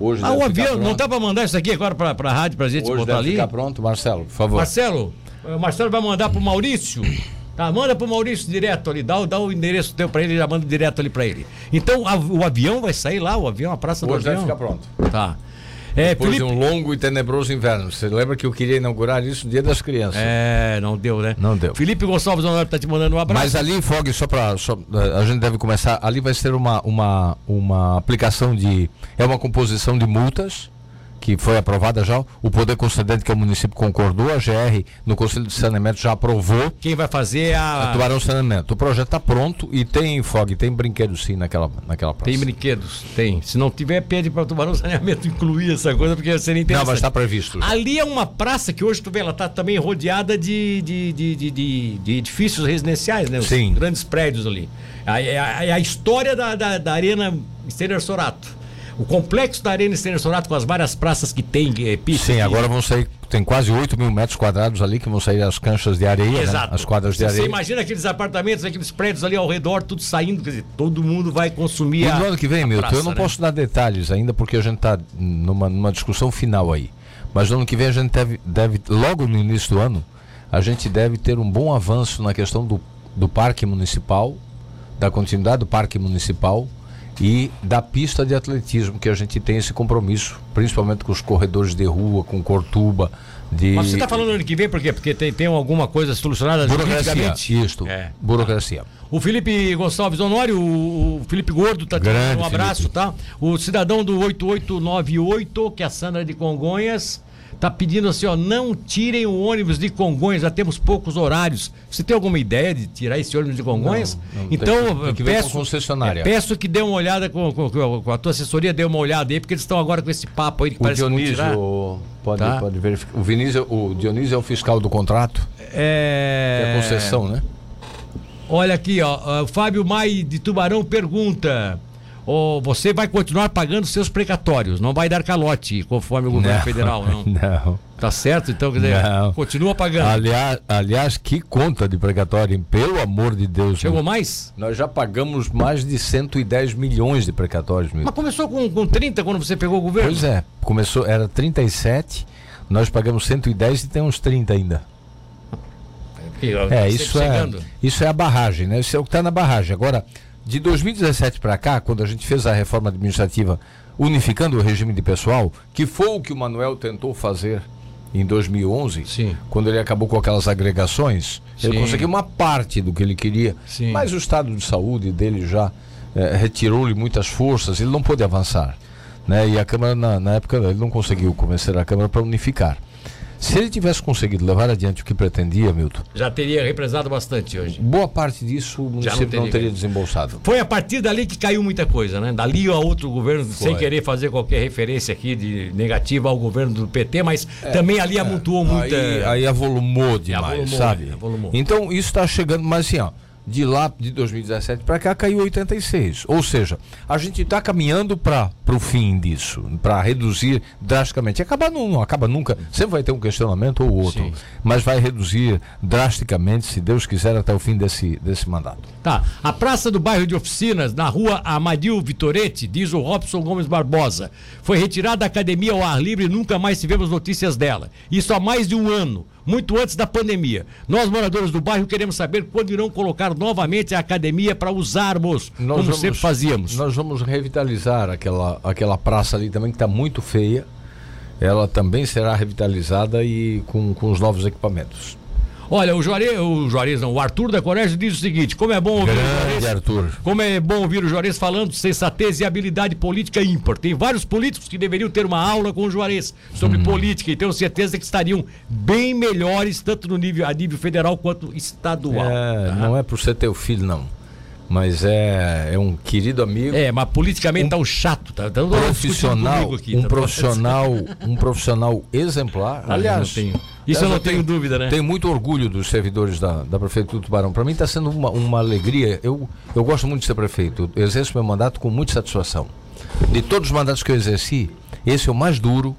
Hoje ah, o avião, não dá para mandar isso aqui agora para a rádio para a gente Hoje botar ali? ficar pronto, Marcelo, por favor. Marcelo, o Marcelo vai mandar para o Maurício. Tá, manda pro Maurício direto ali, dá, dá o endereço teu para ele, já manda direto ali para ele. Então a, o avião vai sair lá, o avião, a praça Hoje do avião. Hoje vai ficar pronto. Tá. É, Depois Felipe... de um longo e tenebroso inverno. Você lembra que eu queria inaugurar isso no Dia das Crianças? É, não deu, né? Não deu. Felipe Gonçalves Honório tá te mandando um abraço. Mas ali em Fog, só para só, a gente deve começar, ali vai ser uma, uma, uma aplicação de. É uma composição de multas que foi aprovada já. O poder concedente que é o município concordou, a GR no Conselho de Saneamento já aprovou. Quem vai fazer a. a Tubarão Saneamento. O projeto está pronto e tem fog, tem brinquedos sim naquela, naquela praça. Tem brinquedos, tem. Se não tiver, pede para o Tubarão Saneamento incluir essa coisa, porque seria interessante. Não, mas está previsto. Ali é uma praça que hoje tu vê, ela está também rodeada de, de, de, de, de, de edifícios residenciais, né? Os sim. grandes prédios ali. É a, a, a, história da, da, da Arena Steiner Sorato o complexo da Arena Sonato com as várias praças que tem, é, pista. Sim, agora vão sair, tem quase 8 mil metros quadrados ali que vão sair as canchas de areia, né? Exato. Né? as quadras de areia. Você imagina aqueles apartamentos, aqueles prédios ali ao redor, tudo saindo, quer dizer, todo mundo vai consumir e a. No ano que vem, Milton, eu não né? posso dar detalhes ainda porque a gente está numa, numa discussão final aí. Mas no ano que vem a gente deve, deve, logo no início do ano, a gente deve ter um bom avanço na questão do, do parque municipal, da continuidade do parque municipal e da pista de atletismo, que a gente tem esse compromisso, principalmente com os corredores de rua, com Cortuba. De... Mas você está falando ano que vem por quê? Porque tem, tem alguma coisa solucionada Burocracia, isto. É. Burocracia. O Felipe Gonçalves Honório, o Felipe Gordo está te dando um abraço, Felipe. tá? O cidadão do 8898, que é a Sandra de Congonhas, tá pedindo assim, ó, não tirem o ônibus de Congonhas, já temos poucos horários. Você tem alguma ideia de tirar esse ônibus de Congonhas? Não, não, então, tem, tem peço, concessionária. É, peço que dê uma olhada com, com, com, a tua assessoria, dê uma olhada aí, porque eles estão agora com esse papo aí que o parece Dionísio, que pode, tá? pode verificar. O Vinícius, o Dionísio é o fiscal do contrato? É. É a concessão, né? Olha aqui, ó, o Fábio Mai de Tubarão pergunta: ou você vai continuar pagando seus precatórios, não vai dar calote conforme o governo não, federal, não. [LAUGHS] Não. Tá certo? Então, quer dizer, não. continua pagando. Aliás, aliás, que conta de precatório, pelo amor de Deus. Chegou mais? Nós já pagamos mais de 110 milhões de precatórios. Meu. Mas começou com, com 30 quando você pegou o governo? Pois é, começou, era 37, nós pagamos 110 e tem uns 30 ainda. É, é isso é, isso é a barragem, né? Isso é o que está na barragem. Agora, de 2017 para cá, quando a gente fez a reforma administrativa unificando o regime de pessoal, que foi o que o Manuel tentou fazer em 2011, Sim. quando ele acabou com aquelas agregações, Sim. ele conseguiu uma parte do que ele queria, Sim. mas o estado de saúde dele já é, retirou-lhe muitas forças, ele não pôde avançar. Né? E a Câmara, na, na época, ele não conseguiu convencer a Câmara para unificar. Se ele tivesse conseguido levar adiante o que pretendia, Milton. Já teria represado bastante hoje. Boa parte disso o município não teria, não teria desembolsado. Foi a partir dali que caiu muita coisa, né? Dali a outro governo, Foi. sem querer fazer qualquer referência aqui de negativa ao governo do PT, mas é, também ali é, amontoou muita. Aí, aí avolumou demais, avolumou, sabe? Avolumou. Então isso está chegando, mas assim, ó de lá de 2017 para cá caiu 86. Ou seja, a gente está caminhando para o fim disso, para reduzir drasticamente. Acabar não, não, acaba nunca, sempre vai ter um questionamento ou outro, Sim. mas vai reduzir drasticamente, se Deus quiser, até o fim desse, desse mandato. Tá. A praça do bairro de Oficinas, na rua Amadil Vitorete, diz o Robson Gomes Barbosa, foi retirada da academia ao ar livre e nunca mais tivemos notícias dela. Isso há mais de um ano. Muito antes da pandemia. Nós, moradores do bairro, queremos saber quando irão colocar novamente a academia para usarmos, nós como vamos, sempre fazíamos. Nós vamos revitalizar aquela, aquela praça ali também, que está muito feia. Ela também será revitalizada e com, com os novos equipamentos. Olha, o Juarez, o Juarez não, o Arthur da Corégio diz o seguinte: como é bom ouvir Grande o Juarez. Arthur. Como é bom ouvir o Juarez falando sensatez e habilidade política ímpar. Tem vários políticos que deveriam ter uma aula com o Juarez sobre hum. política e tenho certeza que estariam bem melhores, tanto no nível, a nível federal quanto estadual. É, tá? Não é por ser teu filho, não. Mas é, é um querido amigo. É, mas politicamente um, tá um chato, tá, tá profissional, aqui, um tá profissional, um profissional [LAUGHS] exemplar. Aliás, isso eu não tenho, tenho, dúvida, né? Tenho muito orgulho dos servidores da, da prefeitura do Tubarão. Para mim está sendo uma, uma alegria. Eu, eu gosto muito de ser prefeito. Eu exerço meu mandato com muita satisfação. De todos os mandatos que eu exerci, esse é o mais duro,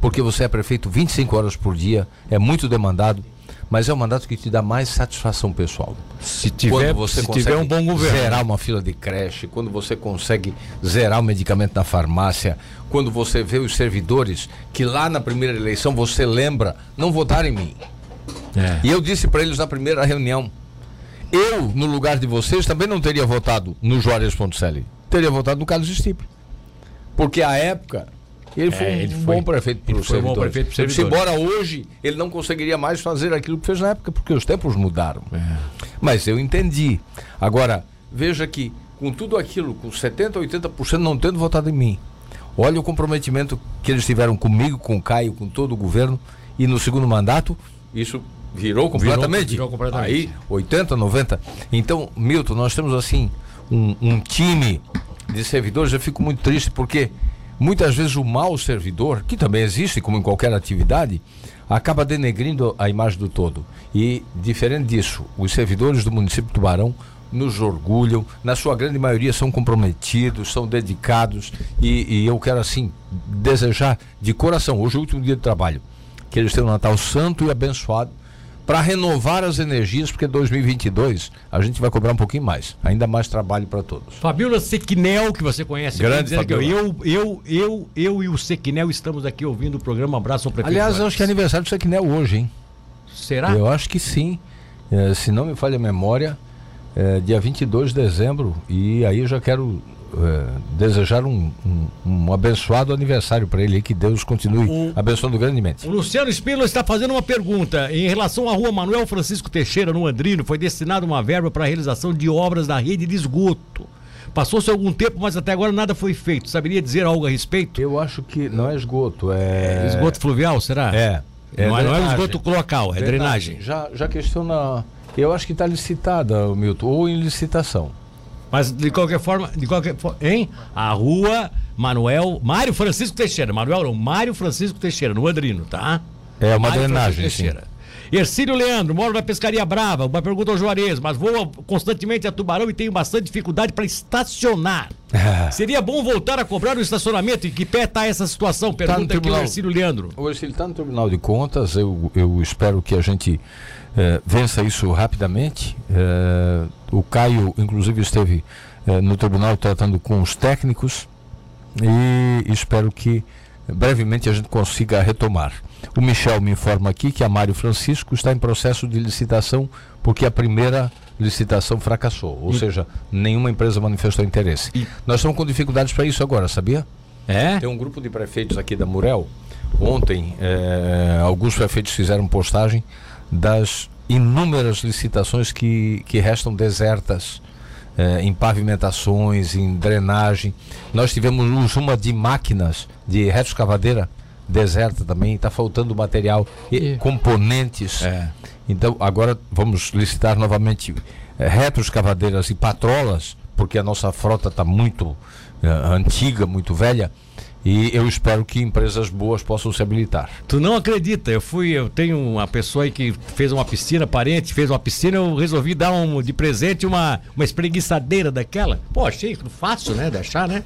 porque você é prefeito 25 horas por dia, é muito demandado mas é um mandato que te dá mais satisfação pessoal. Se tiver, você se tiver um bom governo. Zerar uma fila de creche, quando você consegue zerar o medicamento na farmácia, quando você vê os servidores que lá na primeira eleição você lembra, não votaram em mim. É. E eu disse para eles na primeira reunião, eu, no lugar de vocês, também não teria votado no Juarez Ponticelli. Teria votado no Carlos Stipe. Porque a época ele foi é, ele um foi, bom prefeito para o servidor. Bom prefeito servidor. Embora hoje ele não conseguiria mais fazer aquilo que fez na época, porque os tempos mudaram. É. Mas eu entendi. Agora, veja que com tudo aquilo, com 70%, 80% não tendo votado em mim, olha o comprometimento que eles tiveram comigo, com o Caio, com todo o governo, e no segundo mandato, isso virou completamente. Virou, virou completamente. Aí, 80, 90. Então, Milton, nós temos assim um, um time de servidores, eu fico muito triste porque Muitas vezes o mau servidor, que também existe, como em qualquer atividade, acaba denegrindo a imagem do todo. E, diferente disso, os servidores do município de Tubarão nos orgulham, na sua grande maioria são comprometidos, são dedicados e, e eu quero assim desejar de coração, hoje é o último dia de trabalho, que eles tenham um Natal santo e abençoado para renovar as energias, porque 2022 a gente vai cobrar um pouquinho mais, ainda mais trabalho para todos. Fabiola Sequinel, que você conhece, grande Fabiola. Eu, eu, eu, eu e o Sequinel estamos aqui ouvindo o programa Abraço ao Prefeito. Aliás, eu acho que é aniversário do Sequinel hoje, hein? Será? Eu acho que sim. É, se não me falha a memória, é, dia 22 de dezembro, e aí eu já quero é, desejar um, um, um, abençoado aniversário para ele que Deus continue o, abençoando grandemente. O Luciano Espírito está fazendo uma pergunta. Em relação à rua Manuel Francisco Teixeira, no Andrino, foi destinada uma verba para a realização de obras da rede de esgoto. Passou-se algum tempo, mas até agora nada foi feito. Saberia dizer algo a respeito? Eu acho que não é esgoto, é. Esgoto fluvial, será? É. é não, é, não é esgoto local, é drenagem. drenagem. Já, já questiona. Eu acho que está licitada, Milton, ou em licitação. Mas de qualquer forma, de qualquer forma, hein? A rua Manuel, Mário Francisco Teixeira, Manuel não, Mário Francisco Teixeira, no Andrino, tá? É uma Mário drenagem, Teixeira. Sim. Ercílio Leandro, moro na Pescaria Brava, uma pergunta ao Juarez, mas vou constantemente a Tubarão e tenho bastante dificuldade para estacionar. [LAUGHS] Seria bom voltar a cobrar o estacionamento? E que pé está essa situação? Tá pergunta tá aqui o Ercílio Leandro. O Ercílio está no Tribunal de Contas, eu, eu espero que a gente é, vença isso rapidamente. É, o Caio, inclusive, esteve é, no tribunal tratando com os técnicos e espero que brevemente a gente consiga retomar. O Michel me informa aqui que a Mário Francisco está em processo de licitação porque a primeira licitação fracassou, ou e... seja, nenhuma empresa manifestou interesse. E... Nós estamos com dificuldades para isso agora, sabia? É? Tem um grupo de prefeitos aqui da Murel. Ontem, é, alguns prefeitos fizeram postagem das inúmeras licitações que, que restam desertas eh, em pavimentações, em drenagem. Nós tivemos uma de máquinas de retroescavadeira deserta também, está faltando material e componentes. É. Então agora vamos licitar novamente eh, retroescavadeiras e patrolas, porque a nossa frota está muito eh, antiga, muito velha e eu espero que empresas boas possam se habilitar. Tu não acredita, eu fui, eu tenho uma pessoa aí que fez uma piscina, parente, fez uma piscina, eu resolvi dar um de presente uma, uma espreguiçadeira daquela. Pô, achei fácil, né, de achar, né?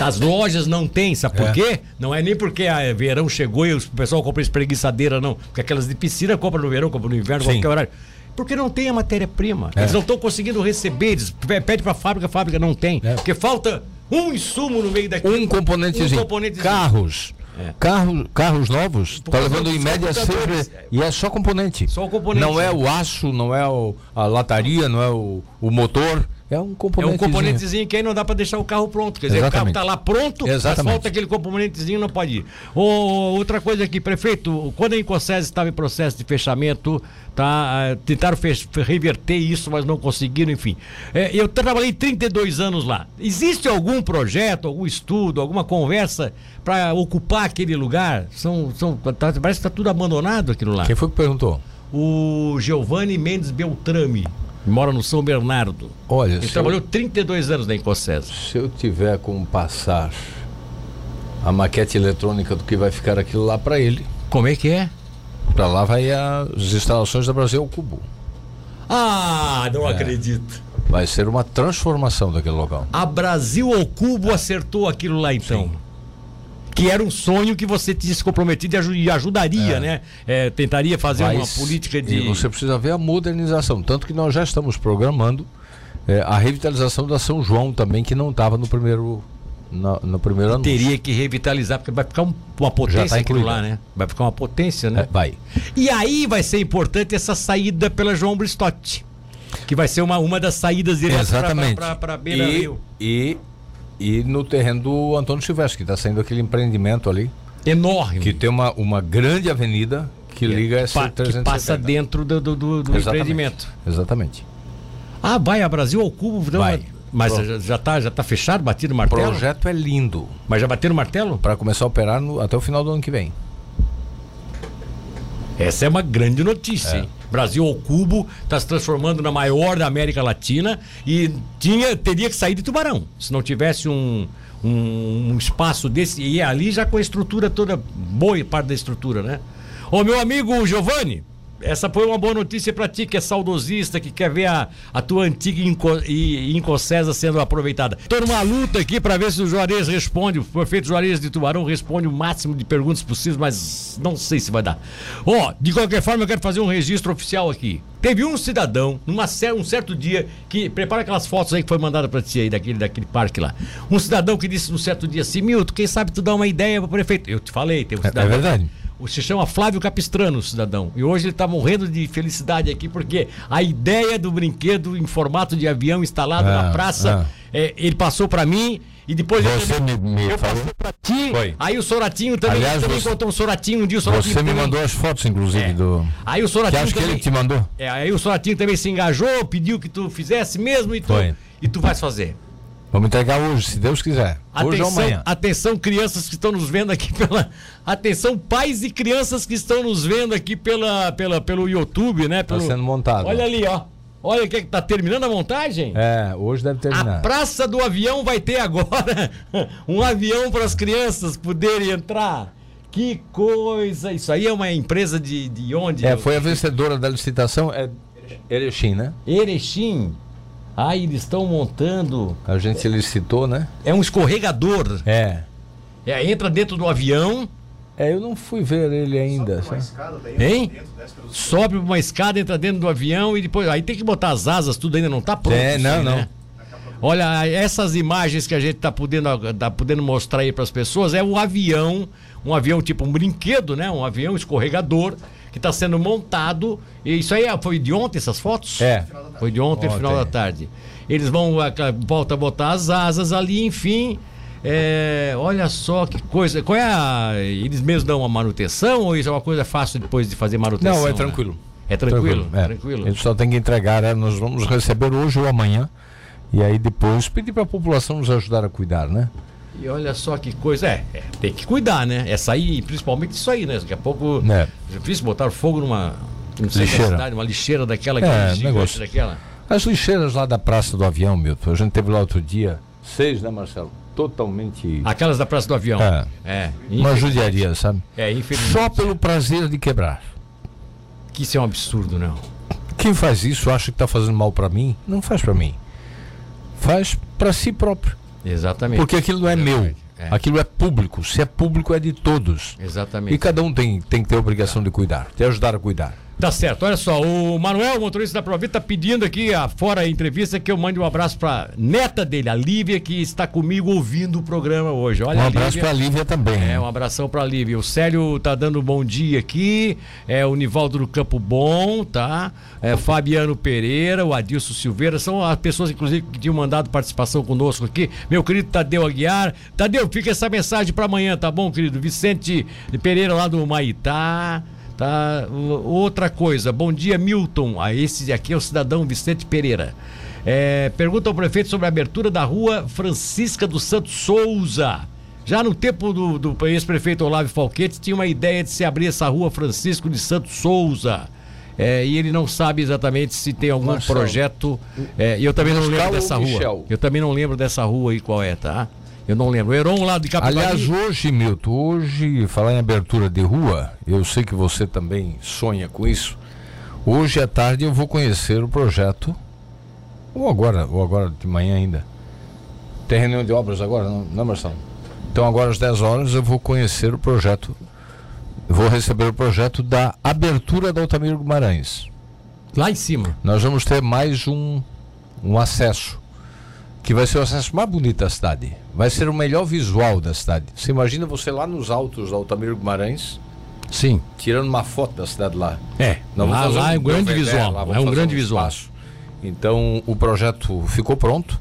As lojas não tem, sabe por é. quê? Não é nem porque a verão chegou e o pessoal compra espreguiçadeira, não. Porque aquelas de piscina compra no verão, compra no inverno, Sim. qualquer horário. Porque não tem a matéria-prima. É. Eles não estão conseguindo receber, eles pedem para a fábrica, a fábrica não tem. É. Porque falta um insumo no meio daquilo. Um componentezinho. Um componente Carros. É. Carro, carros novos, está levando em média sempre. E é só componente. Só componente. Não é o aço, não é o, a lataria, não é o, o motor. É um componentezinho. É um componentezinho que aí não dá para deixar o carro pronto. Quer dizer, Exatamente. o carro está lá pronto, Exatamente. mas falta aquele componentezinho, não pode ir. outra coisa aqui, prefeito, quando a Incocese estava em processo de fechamento, tá, uh, tentaram reverter isso, mas não conseguiram, enfim. É, eu trabalhei 32 anos lá. Existe algum projeto, algum estudo, alguma conversa para ocupar aquele lugar? São, são, tá, parece que está tudo abandonado aquilo lá. Quem foi que perguntou? O Giovanni Mendes Beltrame mora no São Bernardo. Olha, ele trabalhou eu, 32 anos na Incocesa. Se eu tiver como passar a maquete eletrônica do que vai ficar aquilo lá para ele. Como é que é? Para lá vai as instalações da Brasil ao Cubo. Ah, não é. acredito. Vai ser uma transformação daquele local. A Brasil ao Cubo acertou aquilo lá então. Sim que era um sonho que você tinha se comprometido e ajudaria, é. né? É, tentaria fazer Mas, uma política de. E você precisa ver a modernização. Tanto que nós já estamos programando é, a revitalização da São João também, que não estava no primeiro. No, no primeiro ano. Teria que revitalizar, porque vai ficar um, uma potência tá aquilo lá, né? Vai ficar uma potência, né? É, vai. E aí vai ser importante essa saída pela João Bristotti. Que vai ser uma, uma das saídas diretas para Beira e, Rio. E e no terreno do Antônio Silvestre, que está saindo aquele empreendimento ali. Enorme. Que tem uma, uma grande avenida que liga essa pa, Que passa dentro do, do, do, do empreendimento. Exatamente. Ah, vai a Brasil ao cubo. Vai. Mas Pro... já está já tá fechado, batido o martelo? O projeto é lindo. Mas já bateram o martelo? Para começar a operar no, até o final do ano que vem. Essa é uma grande notícia, é. hein? Brasil ao cubo está se transformando na maior da América Latina e tinha, teria que sair de Tubarão. Se não tivesse um, um, um espaço desse, e ali já com a estrutura toda, boa parte da estrutura, né? Ô meu amigo Giovanni, essa foi uma boa notícia para ti que é saudosista, que quer ver a, a tua antiga Incocesa sendo aproveitada. Estou numa luta aqui para ver se o Juarez responde, o prefeito Juarez de Tubarão responde o máximo de perguntas possíveis, mas não sei se vai dar. Ó, oh, de qualquer forma eu quero fazer um registro oficial aqui. Teve um cidadão, numa, um certo dia, que prepara aquelas fotos aí que foi mandada para ti aí, daquele, daquele parque lá. Um cidadão que disse num certo dia assim, Milton, quem sabe tu dá uma ideia pro prefeito. Eu te falei, tem um cidadão. É, é verdade se chama Flávio Capistrano, cidadão. E hoje ele está morrendo de felicidade aqui, porque a ideia do brinquedo em formato de avião instalado na praça, é, ele passou para mim. E depois você eu, me, me eu falou? pra ti. Foi. Aí o Soratinho também, Aliás, também você, contou um Soratinho um dia. O Soratinho você me também, mandou as fotos, inclusive, é. do. Aí o Soratinho. Que acho também, que ele te mandou. É, aí o Soratinho também se engajou, pediu que tu fizesse mesmo e tu, Foi. e tu vais fazer. Vamos entregar hoje, se Deus quiser. Atenção, hoje ou amanhã. Atenção, crianças que estão nos vendo aqui pela. Atenção, pais e crianças que estão nos vendo aqui pela, pela, pelo YouTube, né? Está sendo montado. Olha ali, ó. Olha que está terminando a montagem. É, hoje deve terminar. A Praça do Avião vai ter agora [LAUGHS] um avião para as crianças poderem entrar. Que coisa! Isso aí é uma empresa de, de onde? É, foi a vencedora da licitação, é Erechim, né? Erechim. Ah, eles estão montando. A gente licitou, né? É um escorregador. É. é. Entra dentro do avião. É, eu não fui ver ele ainda. Sobe uma escada, daí hein? Dentro, Sobe uma escada, entra dentro do avião e depois. Aí tem que botar as asas, tudo ainda não está pronto. É, não, assim, não. Né? Olha, essas imagens que a gente está podendo, tá podendo mostrar aí para as pessoas é um avião, um avião tipo um brinquedo, né? Um avião escorregador que está sendo montado. E isso aí é, foi de ontem essas fotos? É. Foi de ontem, ontem. final da tarde. Eles vão volta a botar as asas ali, enfim. É, olha só que coisa. Qual é a, Eles mesmos dão uma manutenção ou isso é uma coisa fácil depois de fazer manutenção? Não, é tranquilo. Né? É tranquilo? Tranquilo. É. tranquilo. Eles só tem que entregar, né? nós vamos receber hoje ou amanhã. E aí depois pedir para a população nos ajudar a cuidar, né? E olha só que coisa. É, é, tem que cuidar, né? Essa aí, principalmente isso aí, né? Daqui a pouco. É. é difícil botar fogo numa. Lixeira. Cidade, uma lixeira daquela que é, negócio. daquela. As lixeiras lá da Praça do Avião, Milton. A gente teve lá outro dia. Seis, né, Marcelo? Totalmente. Aquelas da Praça do Avião. É. é uma judiaria, sabe? É, infelizmente. Só pelo prazer de quebrar. Que isso é um absurdo, não. Quem faz isso acha que está fazendo mal para mim? Não faz para mim. Faz para si próprio. Exatamente. Porque aquilo não é meu. É. Aquilo é público. Se é público, é de todos. Exatamente. E cada um tem, tem que ter a obrigação de cuidar, de ajudar a cuidar. Tá certo, olha só, o Manuel, motorista da Provita, tá pedindo aqui, a, fora a entrevista, que eu mande um abraço pra neta dele, a Lívia, que está comigo ouvindo o programa hoje. Olha, um abraço Lívia, pra Lívia também. É, um abração pra Lívia. O Célio tá dando um bom dia aqui, é o Nivaldo do Campo Bom, tá? É, Fabiano Pereira, o Adilson Silveira, são as pessoas, inclusive, que tinham mandado participação conosco aqui. Meu querido Tadeu Aguiar. Tadeu, fica essa mensagem pra amanhã, tá bom, querido? Vicente Pereira lá do Maitá. Tá? Outra coisa, bom dia, Milton. Ah, esse aqui é o cidadão Vicente Pereira. É, pergunta ao prefeito sobre a abertura da rua Francisca dos Santos Souza. Já no tempo do, do ex-prefeito Olavo Falquete, tinha uma ideia de se abrir essa rua Francisco de Santos Souza. É, e ele não sabe exatamente se tem algum Marcelo. projeto. É, e eu também não lembro dessa rua. Eu também não lembro dessa rua aí qual é, tá? Eu não lembro. Heron lá de Capivari. Aliás, hoje, Milton, hoje, falar em abertura de rua, eu sei que você também sonha com isso. Hoje à tarde eu vou conhecer o projeto, ou agora, ou agora de manhã ainda. Tem reunião de obras agora, não, não Marcelo? Então agora às 10 horas eu vou conhecer o projeto, vou receber o projeto da abertura da Altamiro Guimarães. Lá em cima. Nós vamos ter mais um, um acesso que vai ser o acesso mais bonito da cidade. Vai ser o melhor visual da cidade. Você imagina você lá nos altos da Altamiro Guimarães? Sim. Tirando uma foto da cidade lá. É. Não, lá, lá um, é um grande visual. É um grande um visual. Então o projeto ficou pronto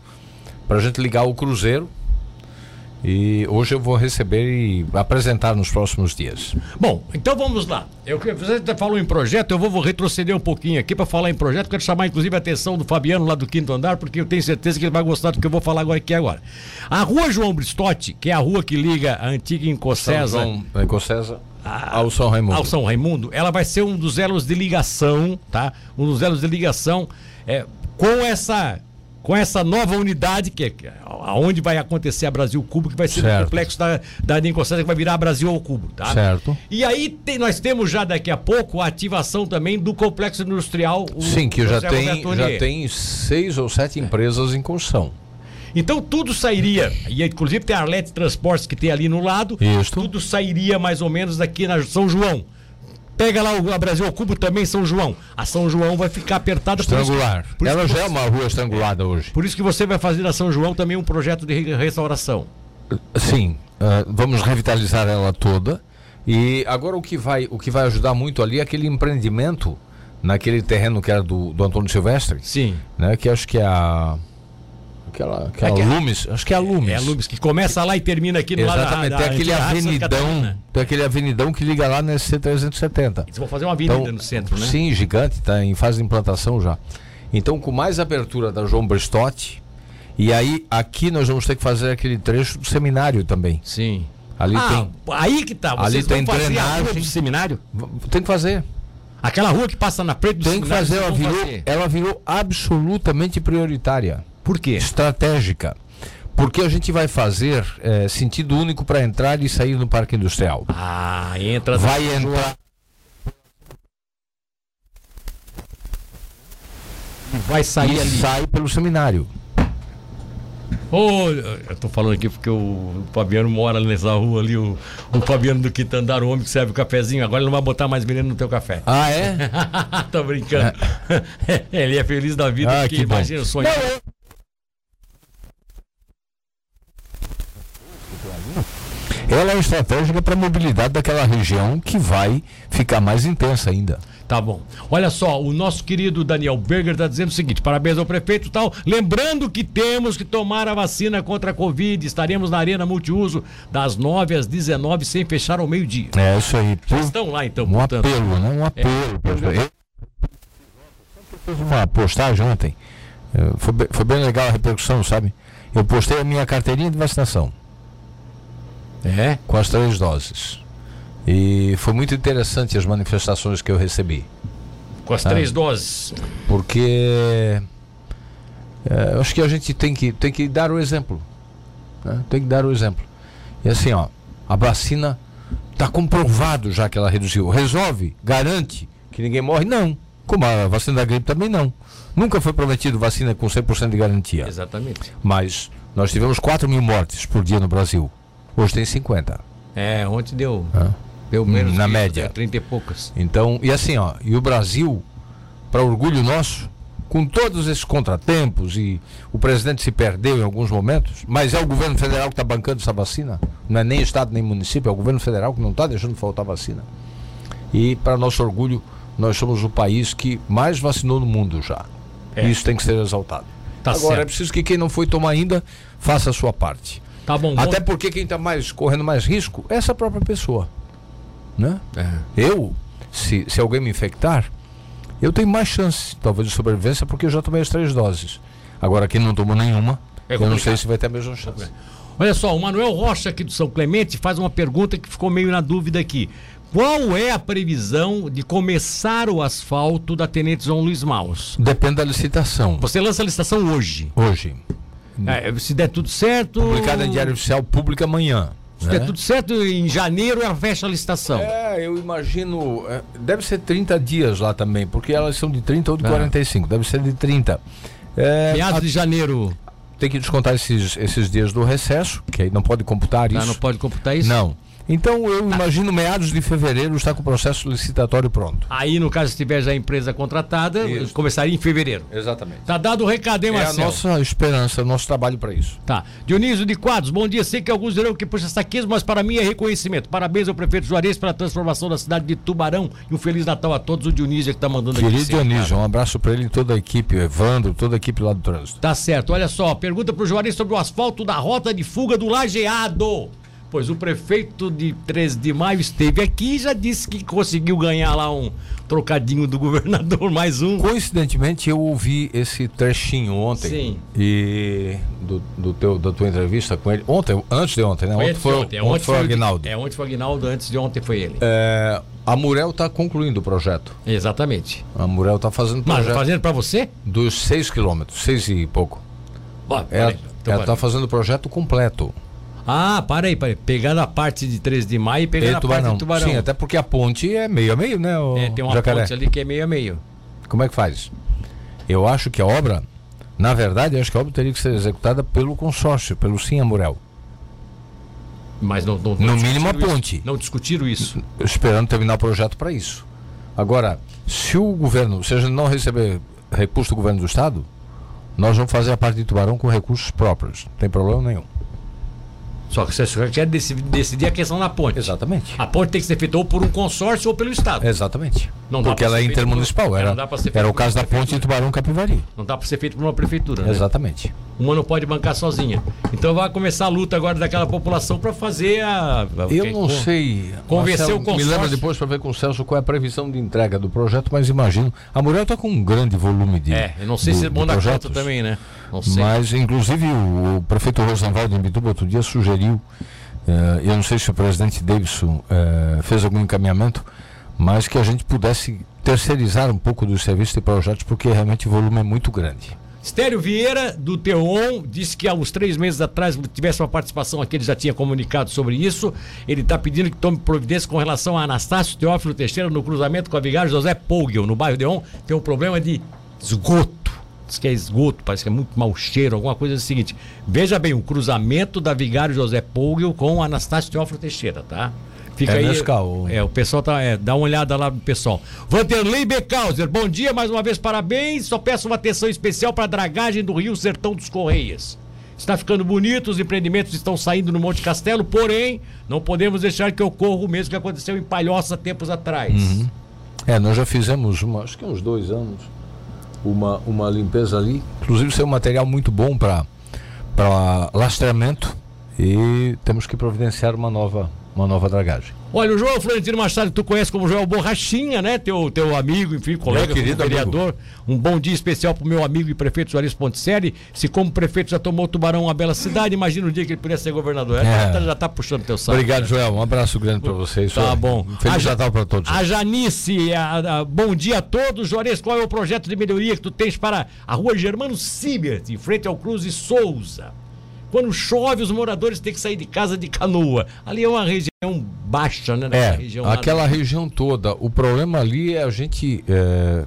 para a gente ligar o cruzeiro e hoje eu vou receber e apresentar nos próximos dias. Bom, então vamos lá. Eu, você falou em projeto, eu vou, retroceder um pouquinho aqui para falar em projeto. Quero chamar inclusive a atenção do Fabiano lá do quinto andar, porque eu tenho certeza que ele vai gostar do que eu vou falar agora aqui agora. A rua João Bristotti, que é a rua que liga a antiga Incocesa. São João, Incocesa. Ao São Raimundo. Ao São Raimundo, ela vai ser um dos elos de ligação, tá? Um dos elos de ligação é, com essa com essa nova unidade, que é aonde vai acontecer a Brasil Cubo, que vai ser certo. o complexo da, da Nincostela, que vai virar Brasil ao Cubo, tá? Certo. E aí tem, nós temos já daqui a pouco a ativação também do complexo industrial. O, Sim, que já tem, já tem seis ou sete empresas em construção. Então tudo sairia, e inclusive tem a Arlete Transportes que tem ali no lado, Isso. tudo sairia mais ou menos daqui na São João. Pega lá o Brasil ao Cubo também, São João. A São João vai ficar apertada. Estrangular. Por por Ela já é uma rua estrangulada hoje. Por isso que você vai fazer na São João também um projeto de restauração. Sim, uh, vamos revitalizar ela toda. E agora o que vai, o que vai ajudar muito ali é aquele empreendimento naquele terreno que era do, do Antônio Silvestre. Sim. Né, que acho que é a Aquela, aquela é que, é Lumes, acho que é a Lumes. É a Lumes, que começa lá e termina aqui no Exatamente, lado da, tem aquele avenidão, tem aquele avenidão que liga lá nesse C370. Eles vão fazer uma avenida então, no centro, né? Sim, gigante, está em fase de implantação já. Então, com mais abertura da João Bristotti, e aí aqui nós vamos ter que fazer aquele trecho do seminário também. Sim. Ali ah, tem. Aí que tá. Vocês ali tem drenagem. do seminário? Tem que fazer. Aquela rua que passa na frente do Tem que fazer, ela virou, fazer. ela virou absolutamente prioritária. Por quê? Estratégica. Porque a gente vai fazer é, sentido único para entrar e sair no Parque Industrial. Ah, entra. Vai entrar. Vai sair e ali. sai pelo seminário. Oh, eu tô falando aqui porque o Fabiano mora nessa rua ali, o, o Fabiano do Quitandar, o homem que serve o cafezinho. Agora ele não vai botar mais veneno no teu café. Ah, é? [LAUGHS] tô brincando. É. [LAUGHS] ele é feliz da vida, ah, porque que imagina o sonho. Não, ela é estratégica para a mobilidade daquela região que vai ficar mais intensa ainda. Tá bom. Olha só, o nosso querido Daniel Berger está dizendo o seguinte: parabéns ao prefeito e tal. Lembrando que temos que tomar a vacina contra a Covid. Estaremos na Arena Multiuso das 9 às 19 sem fechar ao meio-dia. É isso aí. Já estão lá então. Um portanto. apelo, né? Um apelo. É, eu fiz uma postagem ontem. É, foi, foi bem legal a repercussão, sabe? Eu postei a minha carteirinha de vacinação. É? Com as três doses. E foi muito interessante as manifestações que eu recebi. Com as três doses? Porque é, eu acho que a gente tem que, tem que dar o exemplo. Né? Tem que dar o exemplo. E assim, ó, a vacina está comprovado já que ela reduziu. Resolve? Garante que ninguém morre? Não. Como a vacina da gripe também não. Nunca foi prometido vacina com 100% de garantia. Exatamente. Mas nós tivemos 4 mil mortes por dia no Brasil. Hoje tem 50. É, ontem deu. Pelo menos na isso, média. é, 30 e poucas. Então, e assim, ó, e o Brasil, para orgulho nosso, com todos esses contratempos e o presidente se perdeu em alguns momentos, mas é o governo federal que está bancando essa vacina, não é nem estado nem município, é o governo federal que não está deixando faltar vacina. E para nosso orgulho, nós somos o país que mais vacinou no mundo já. É. Isso tem que ser exaltado. Tá Agora é certo. preciso que quem não foi tomar ainda faça a sua parte. Tá bom, Até bom. porque quem está mais correndo mais risco é essa própria pessoa, né? É. Eu, se, se alguém me infectar, eu tenho mais chance, talvez, de sobrevivência, porque eu já tomei as três doses. Agora, quem não tomou nenhuma, É eu não sei se vai ter a mesma chance. Olha só, o Manuel Rocha aqui do São Clemente faz uma pergunta que ficou meio na dúvida aqui. Qual é a previsão de começar o asfalto da Tenente João Luiz Maus? Depende da licitação. Você lança a licitação hoje. Hoje, É, se der tudo certo. publicada em Diário Oficial Público amanhã. Se né? der tudo certo, em janeiro ela fecha a licitação. É, eu imagino. é, deve ser 30 dias lá também, porque elas são de 30 ou de Ah. 45. Deve ser de 30. É, Meados a- de janeiro. tem que descontar esses, esses dias do recesso, que aí não pode computar Ah, isso. não pode computar isso? Não. Então eu imagino meados de fevereiro está com o processo licitatório pronto. Aí, no caso, se tiver já a empresa contratada, Isso. começaria em fevereiro. Exatamente. Tá dado o recado, hein, É a Marcelo? nossa esperança, o nosso trabalho para isso. Tá. Dionísio de Quadros, bom dia. Sei que alguns dirão que puxa saquismo, mas para mim é reconhecimento. Parabéns ao prefeito Juarez pela transformação da cidade de Tubarão e um Feliz Natal a todos. O Dionísio que tá mandando aqui. Querido Dionísio, cara. um abraço para ele e toda a equipe, o Evandro, toda a equipe lá do trânsito. Tá certo. Olha só, pergunta pro Juarez sobre o asfalto da rota de fuga do Lajeado. Pois o prefeito de 13 de maio esteve aqui e já disse que conseguiu ganhar lá um trocadinho do [LAUGHS] governador, mais um. Coincidentemente, eu ouvi esse trechinho ontem. Sim. E do, do teu, da tua entrevista com ele. Ontem, antes de ontem, né? Foi ontem foi, ontem. É, ontem foi o Aguinaldo. É, ontem foi o Aguinaldo, antes de ontem foi ele. É, a Murel está concluindo o projeto. Exatamente. A Murel está fazendo o Mas projeto fazendo pra você? dos 6 quilômetros, 6 e pouco. Ó, Ela. Então, está fazendo o projeto completo. Ah, para aí, para aí. Pegando a parte de 13 de maio e pegando E a parte de tubarão. Sim, até porque a ponte é meio a meio, né? É, tem uma jacaré. ponte ali que é meio a meio. Como é que faz? Eu acho que a obra, na verdade, eu acho que a obra teria que ser executada pelo consórcio, pelo Sim Amurel. Mas não, não, No não mínimo a discutiram isso. ponte. Não discutiram isso. Esperando terminar o projeto para isso. Agora, se o governo, se a gente não receber recurso do governo do estado, nós vamos fazer a parte de Tubarão com recursos próprios. Não tem problema nenhum. Só que você só quer decidir, a questão da ponte. Exatamente. A ponte tem que ser feita ou por um consórcio ou pelo Estado. Exatamente. Não Porque ela é intermunicipal. por- Era, não dá pra ser feito era o caso da ponte de. Tubarão Capivari. Não dá para ser feito por uma prefeitura, né? Exatamente. Uma não pode bancar sozinha. Então vai começar a luta agora daquela população para fazer a. Eu não sei. Convencer Marcelo, o consórcio. Me lembra depois para ver com o Celso qual é a previsão de entrega do projeto, mas imagino. A Murel está com um grande volume de. É, eu não sei do- se é de bom dar conta também, né? Não sei. Mas, inclusive, o, o prefeito Rosenwald em Bituba outro dia sugeriu. eh, eu não sei se o presidente Davidson eh, fez algum encaminhamento, mas que a gente pudesse terceirizar um pouco dos serviços e projetos, porque realmente o volume é muito grande. Estélio Vieira, do Teon, disse que há uns três meses atrás tivesse uma participação aqui, ele já tinha comunicado sobre isso. Ele está pedindo que tome providência com relação a Anastácio Teófilo Teixeira no cruzamento com a Vigário José Pogel, no bairro Deon. Tem um problema de esgoto. Diz que é esgoto, parece que é muito mau cheiro, alguma coisa assim. seguinte. Veja bem, o cruzamento da Vigário José Pogel com Anastácio Teófilo Teixeira, tá? Fica É aí. Nescau. É, o pessoal tá. É, dá uma olhada lá no pessoal. Vanderlei Becauser, bom dia, mais uma vez, parabéns. Só peço uma atenção especial para a dragagem do Rio Sertão dos Correias. Está ficando bonito, os empreendimentos estão saindo no Monte Castelo, porém, não podemos deixar que ocorra o mesmo que aconteceu em Palhoça tempos atrás. É, nós já fizemos, uma, acho que uns dois anos, uma, uma limpeza ali. Inclusive, isso é um material muito bom para lastreamento e temos que providenciar uma nova, uma nova dragagem. Olha, o João Florentino Machado, tu conhece como Joel Borrachinha, né? Teu, teu amigo, enfim, colega, vereador. Um bom dia especial pro meu amigo e prefeito Juarez Ponticelli. Se como prefeito já tomou Tubarão uma bela cidade, imagina o dia que ele pudesse ser governador. É. Já, tá, já tá puxando teu saco. Obrigado, Joel. Um abraço grande para vocês. Tá bom. Feliz A Ja- Natal para todos. A Janice, a- a- bom dia a todos. Juarez, qual é o projeto de melhoria que tu tens para a rua Germano Sibert, em frente ao Cruz e Souza? Quando chove, os moradores têm que sair de casa de canoa. Ali é uma região baixa, né? É, região aquela região toda. O problema ali é a gente. é,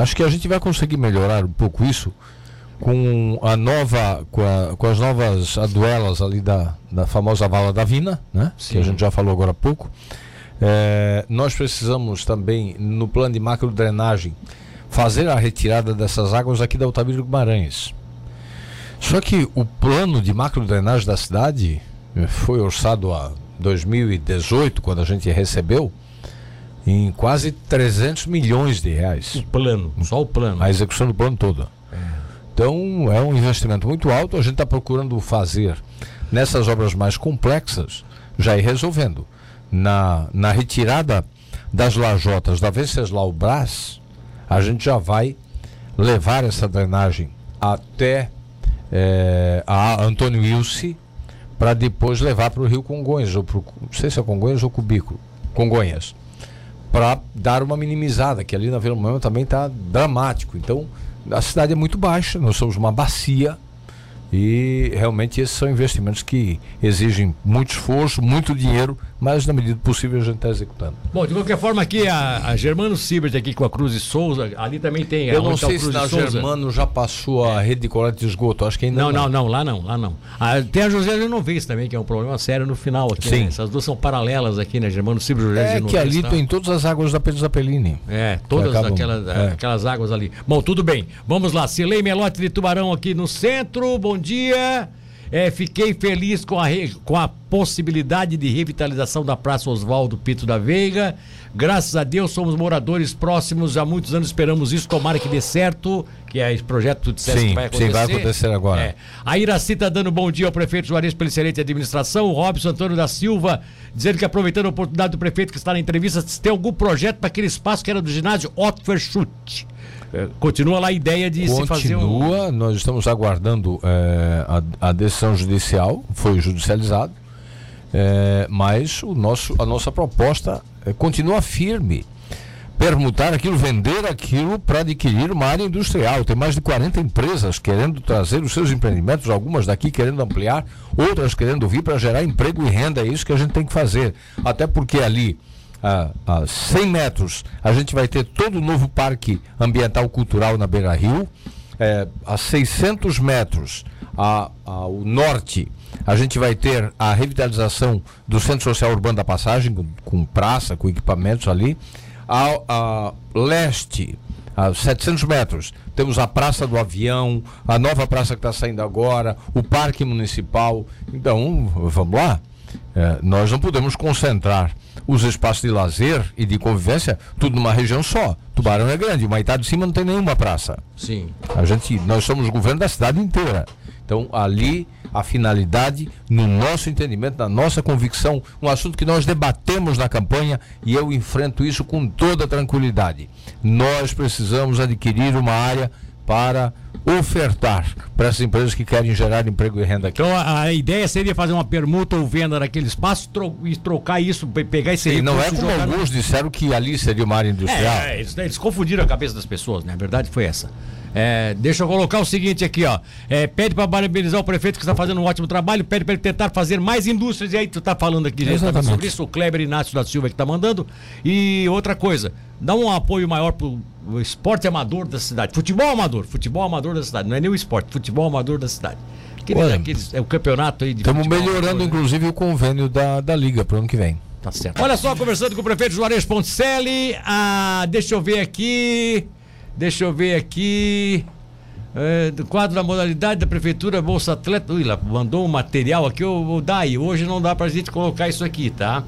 acho que a gente vai conseguir melhorar um pouco isso com a nova, com, a- com as novas aduelas ali da, da famosa vala da Vina, né? Que a Sim. gente já falou agora há pouco. É, nós precisamos também, no plano de macro drenagem, fazer a retirada dessas águas aqui da Altamira Guimarães. Só que o plano de macro drenagem da cidade eh, foi orçado a 2018, quando a gente recebeu, em quase 300 milhões de reais. O plano, só o plano. A execução do plano toda. É. Então é um investimento muito alto. A gente está procurando fazer nessas obras mais complexas, já ir resolvendo. Na, na retirada das lajotas da Venceslau Brás, a gente já vai levar essa drenagem até é, a Antônio Ilse para depois levar para o Rio Congonhas, ou pro, não sei se é Congonhas ou Cubículo, Congonhas, para dar uma minimizada, que ali na Vila Moema também está dramático. Então, a cidade é muito baixa, nós somos uma bacia e realmente esses são investimentos que exigem muito esforço, muito dinheiro, mas na medida possível a gente está executando. Bom, de qualquer forma, aqui a, a Germano Sibert aqui com a Cruz e Souza, ali também tem. Eu não sei se na Germano já passou a é. rede de coleta de esgoto, acho que ainda não. Não, não, não lá não, lá não. Ah, tem a José Genovês também, que é um problema sério no final aqui. Sim. Né? Essas duas são paralelas aqui, né? Germano Sibert e José É que ali tá? tem todas as águas da Pedro Zapelini. É, todas aquelas, é. aquelas águas ali. Bom, tudo bem. Vamos lá, Cilei Melote de Tubarão aqui no centro, bom dia. É, fiquei feliz com a, com a possibilidade de revitalização da Praça Oswaldo Pito da Veiga. Graças a Deus somos moradores próximos, há muitos anos esperamos isso, tomara que dê certo, que é esse projeto disseste sim, que vai acontecer. Sim, vai acontecer agora. É. A Iraci está dando bom dia ao prefeito Juarez pelo excelente administração, o Robson Antônio da Silva dizendo que aproveitando a oportunidade do prefeito que está na entrevista, se tem algum projeto para aquele espaço que era do ginásio Otto Verschutt. É, continua lá a ideia de Continua, se fazer um... nós estamos aguardando é, a, a, decisão judicial, foi judicializado, é, mas o nosso, a nossa proposta é, continua firme. Permutar aquilo, vender aquilo para adquirir uma área industrial. Tem mais de 40 empresas querendo trazer os seus empreendimentos, algumas daqui querendo ampliar, outras querendo vir para gerar emprego e renda. É isso que a gente tem que fazer. Até porque ali a, a 100 metros, a gente vai ter todo o novo parque ambiental cultural na Beira Rio. É, a 600 metros a, ao norte, a gente vai ter a revitalização do Centro Social Urbano da Passagem, com, com praça, com equipamentos ali. A, a leste, a 700 metros, temos a Praça do Avião, a nova praça que está saindo agora, o Parque Municipal. Então, vamos lá. É, nós não podemos concentrar os espaços de lazer e de convivência tudo numa região só. Tubarão é grande, Maitá de cima não tem nenhuma praça. Sim. A gente, nós somos o governo da cidade inteira. Então, ali, a finalidade, no nosso entendimento, na nossa convicção, um assunto que nós debatemos na campanha e eu enfrento isso com toda tranquilidade. Nós precisamos adquirir uma área para ofertar para essas empresas que querem gerar emprego e renda aqui. Então a, a ideia seria fazer uma permuta ou venda naquele espaço tro e trocar isso, pegar esse E não é como alguns no... disseram que ali seria uma área industrial. É, é, eles, eles, confundiram a cabeça das pessoas, né? A verdade foi essa. É, deixa eu colocar o seguinte aqui, ó. É, pede para parabenizar o prefeito que está fazendo um ótimo trabalho, pede para ele tentar fazer mais indústrias. E aí tu está falando aqui Exatamente. sobre isso, o Kleber Inácio da Silva que está mandando. E outra coisa, dá um apoio maior pro esporte amador da cidade. Futebol amador, futebol amador da cidade. Não é nem o esporte, futebol amador da cidade. Olha, aqueles, é o campeonato aí de Estamos melhorando, amador, né? inclusive, né? o convênio da, da Liga para o ano que vem. Tá certo. Olha só, conversando com o prefeito Juarez Ponticelli. Ah, deixa eu ver aqui. Deixa eu ver aqui. É, do quadro da modalidade da Prefeitura Bolsa Atleta. Ui, lá, mandou um material aqui, o Dai. Hoje não dá pra gente colocar isso aqui, tá?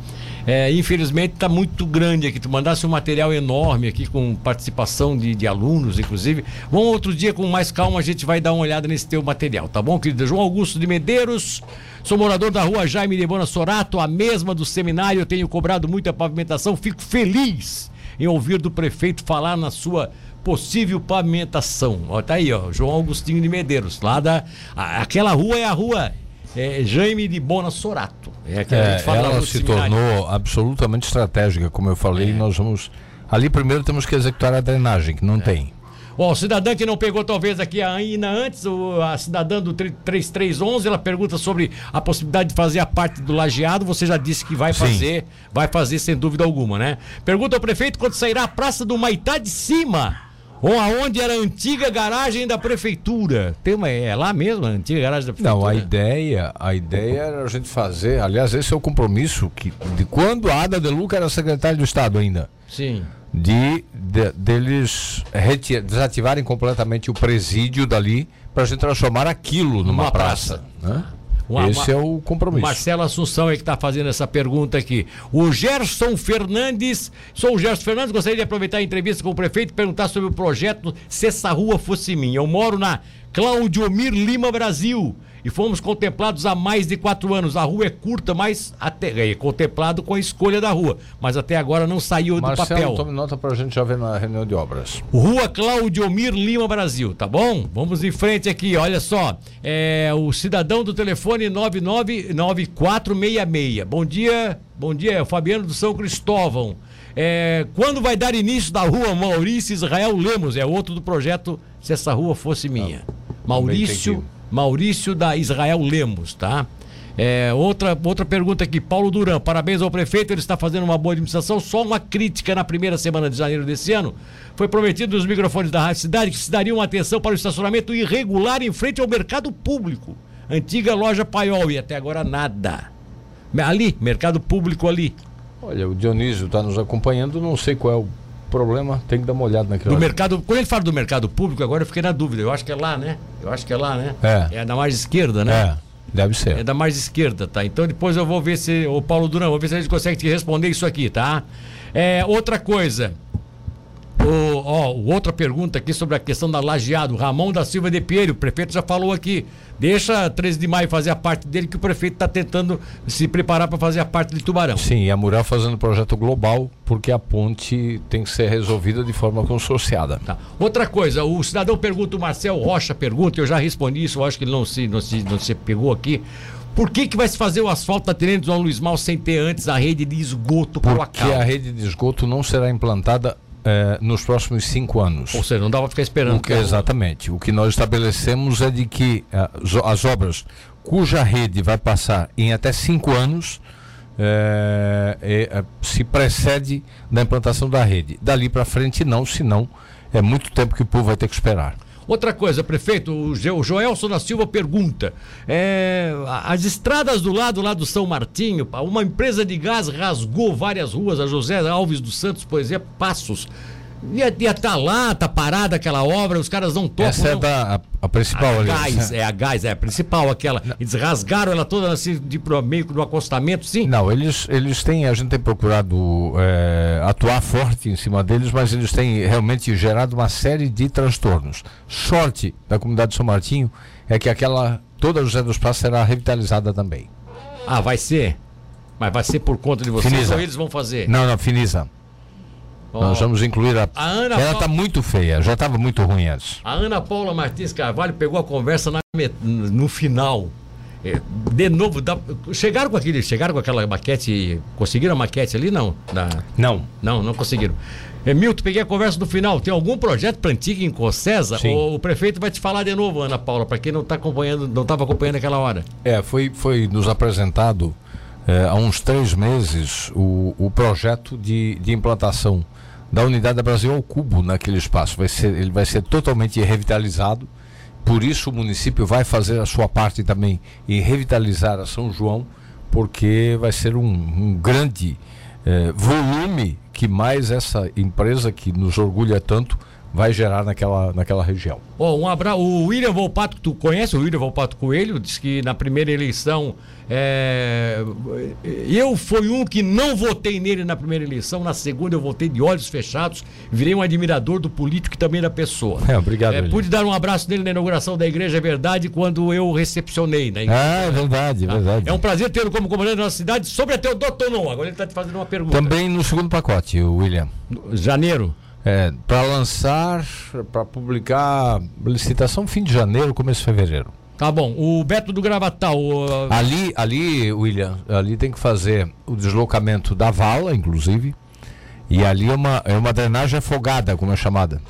É, infelizmente está muito grande aqui. Tu mandasse um material enorme aqui com participação de, de alunos, inclusive. Vamos outro dia com mais calma, a gente vai dar uma olhada nesse teu material, tá bom, querido? João Augusto de Medeiros, sou morador da rua Jaime de Bona Sorato, a mesma do seminário. Eu tenho cobrado muita pavimentação, fico feliz em ouvir do prefeito falar na sua possível pavimentação. Ó, tá aí, ó, João Augustinho de Medeiros, lá da. Aquela rua é a rua é, Jaime de Bona Sorato. É, que é, ela se tornou absolutamente estratégica, como eu falei, é. nós vamos. Ali primeiro temos que executar a drenagem, que não é. tem. Bom, o cidadã que não pegou talvez aqui ainda antes, o, a cidadã do 3311, ela pergunta sobre a possibilidade de fazer a parte do lajeado. Você já disse que vai Sim. fazer, vai fazer sem dúvida alguma, né? Pergunta ao prefeito quando sairá a Praça do Maitá de Cima Ou aonde era a antiga garagem da prefeitura. Tem uma, é lá mesmo, a antiga garagem da prefeitura? Não, a ideia, a ideia era a gente fazer, aliás, esse é o compromisso que de quando a Ada de Luca era secretária do Estado ainda. Sim. De, de deles retir, desativarem completamente o presídio dali para a gente transformar aquilo numa Uma praça. praça. né? Uma- Esse é o O compromisso. Marcelo Assunção é que está fazendo essa pergunta aqui. O Gerson Fernandes, sou o Gerson Fernandes, gostaria de aproveitar a entrevista com o prefeito e perguntar sobre o projeto Se essa rua fosse minha. Eu moro na Claudiomir Lima, Brasil. E fomos contemplados há mais de quatro anos. A rua é curta, mas até é contemplado com a escolha da rua. Mas até agora não saiu do Marcelo, papel. tome nota para a gente já ver na reunião de obras. Rua Claudiomir Lima Brasil, tá bom? Vamos em frente aqui, olha só. É, o cidadão do telefone 999466. Bom dia, bom dia, é o Fabiano do São Cristóvão. É, quando vai dar início da rua Maurício Israel Lemos? É outro do projeto Se Essa Rua Fosse Minha. Maurício, Maurício da Israel Lemos, tá? É, outra, outra pergunta aqui, Paulo Duran, parabéns ao prefeito, ele está fazendo uma boa administração. Só uma crítica na primeira semana de janeiro desse ano. Foi prometido nos microfones da Rádio Cidade que se daria uma atenção para o estacionamento irregular em frente ao mercado público. Antiga loja Paiol, e até agora nada. Ali, mercado público ali. Olha, o Dionísio está nos acompanhando, não sei qual é o problema, tem que dar uma olhada naquilo. Do mercado, quando ele fala do mercado público, agora eu fiquei na dúvida. Eu acho que é lá, né? Eu acho que é lá, né? É. É da margem esquerda, né? É, deve ser. É da mais esquerda, tá? Então depois eu vou ver se. O Paulo Durão, vou ver se a gente consegue te responder isso aqui, tá? É, outra coisa. O, ó, outra pergunta aqui sobre a questão da lajeado. Ramon da Silva de Pinheiro, o prefeito já falou aqui. Deixa 13 de maio fazer a parte dele, que o prefeito está tentando se preparar para fazer a parte de Tubarão. Sim, e a Mural fazendo projeto global, porque a ponte tem que ser resolvida de forma consorciada. Tá. Outra coisa, o cidadão pergunta, o Marcel Rocha pergunta, eu já respondi isso, eu acho que ele não se, não se, não se pegou aqui. Por que, que vai se fazer o asfalto da Tenente João Luiz Mal sem ter antes a rede de esgoto Porque cloacal? a rede de esgoto não será implantada eh, nos próximos cinco anos. Ou seja, não dá pra ficar esperando. O que, exatamente. O que nós estabelecemos é de que zo- as obras cuja rede vai passar em até cinco anos eh, eh, eh, se precede da implantação da rede. Dali para frente não, senão é muito tempo que o povo vai ter que esperar. Outra coisa, prefeito, o Jo- o Joelson da Silva pergunta: é, as estradas do lado lá do São Martinho, uma empresa de gás rasgou várias ruas, a José Alves dos Santos, por exemplo, Passos. Ia estar lá, tá parada aquela obra, os caras não topam. Essa é não. da a, a principal A ali. gás, é a gás, é a principal, aquela. Eles rasgaram ela toda assim, de, pro- meio no acostamento, sim. Não, eles, eles têm, a gente tem procurado eh, atuar forte em cima deles, mas eles têm realmente gerado uma série de transtornos. Sorte da comunidade de São Martinho é que aquela, toda José dos Passos será revitalizada também. Ah, vai ser? Mas vai ser por conta de vocês Finisa. ou eles vão fazer? Não, não, Finisa. Nós vamos incluir a. A Ana Ela Paula- está muito feia, já estava muito ruim antes. A Ana Paula Martins Carvalho pegou a conversa na no final. É, de novo, dá- chegaram com aquele, chegaram com aquela maquete, conseguiram a maquete ali não? Da- Não. não, não conseguiram. É, Milton, peguei a conversa no final. Tem algum projeto para Antiga em Cocesa? Sim. O, o prefeito vai te falar de novo, Ana Paula, para quem não está acompanhando, não estava acompanhando aquela hora. É, foi, foi nos apresentado eh, há uns três meses o, o projeto de, de implantação da unidade da Brasil ao cubo naquele espaço. Vai ser, ele vai ser totalmente revitalizado. Por isso o município vai fazer a sua parte também em revitalizar a São João, porque vai ser um, um grande eh, volume que mais essa empresa que nos orgulha tanto vai gerar naquela, naquela região. Ó, um abraço. O William Volpato, tu conhece o William Volpato Coelho? Diz que na primeira eleição. é, Eu fui um que não votei nele na primeira eleição, na segunda eu votei de olhos fechados, virei um admirador do político e também da pessoa. É, obrigado, É, pude dar um abraço nele na inauguração da Igreja Verdade quando eu recepcionei, né? Ah, é verdade, é verdade. É um prazer tê-lo como comandante da nossa cidade. Sobre até o Dotonon, agora ele está te fazendo uma pergunta. Também no segundo pacote, o William. Janeiro. É, para lançar, para publicar licitação fim de janeiro, começo de fevereiro. Tá bom. O Beto do Gravatal. o- Ali, ali, William, ali tem que fazer o deslocamento da vala, inclusive. E ali é uma, é uma drenagem afogada, como é chamada.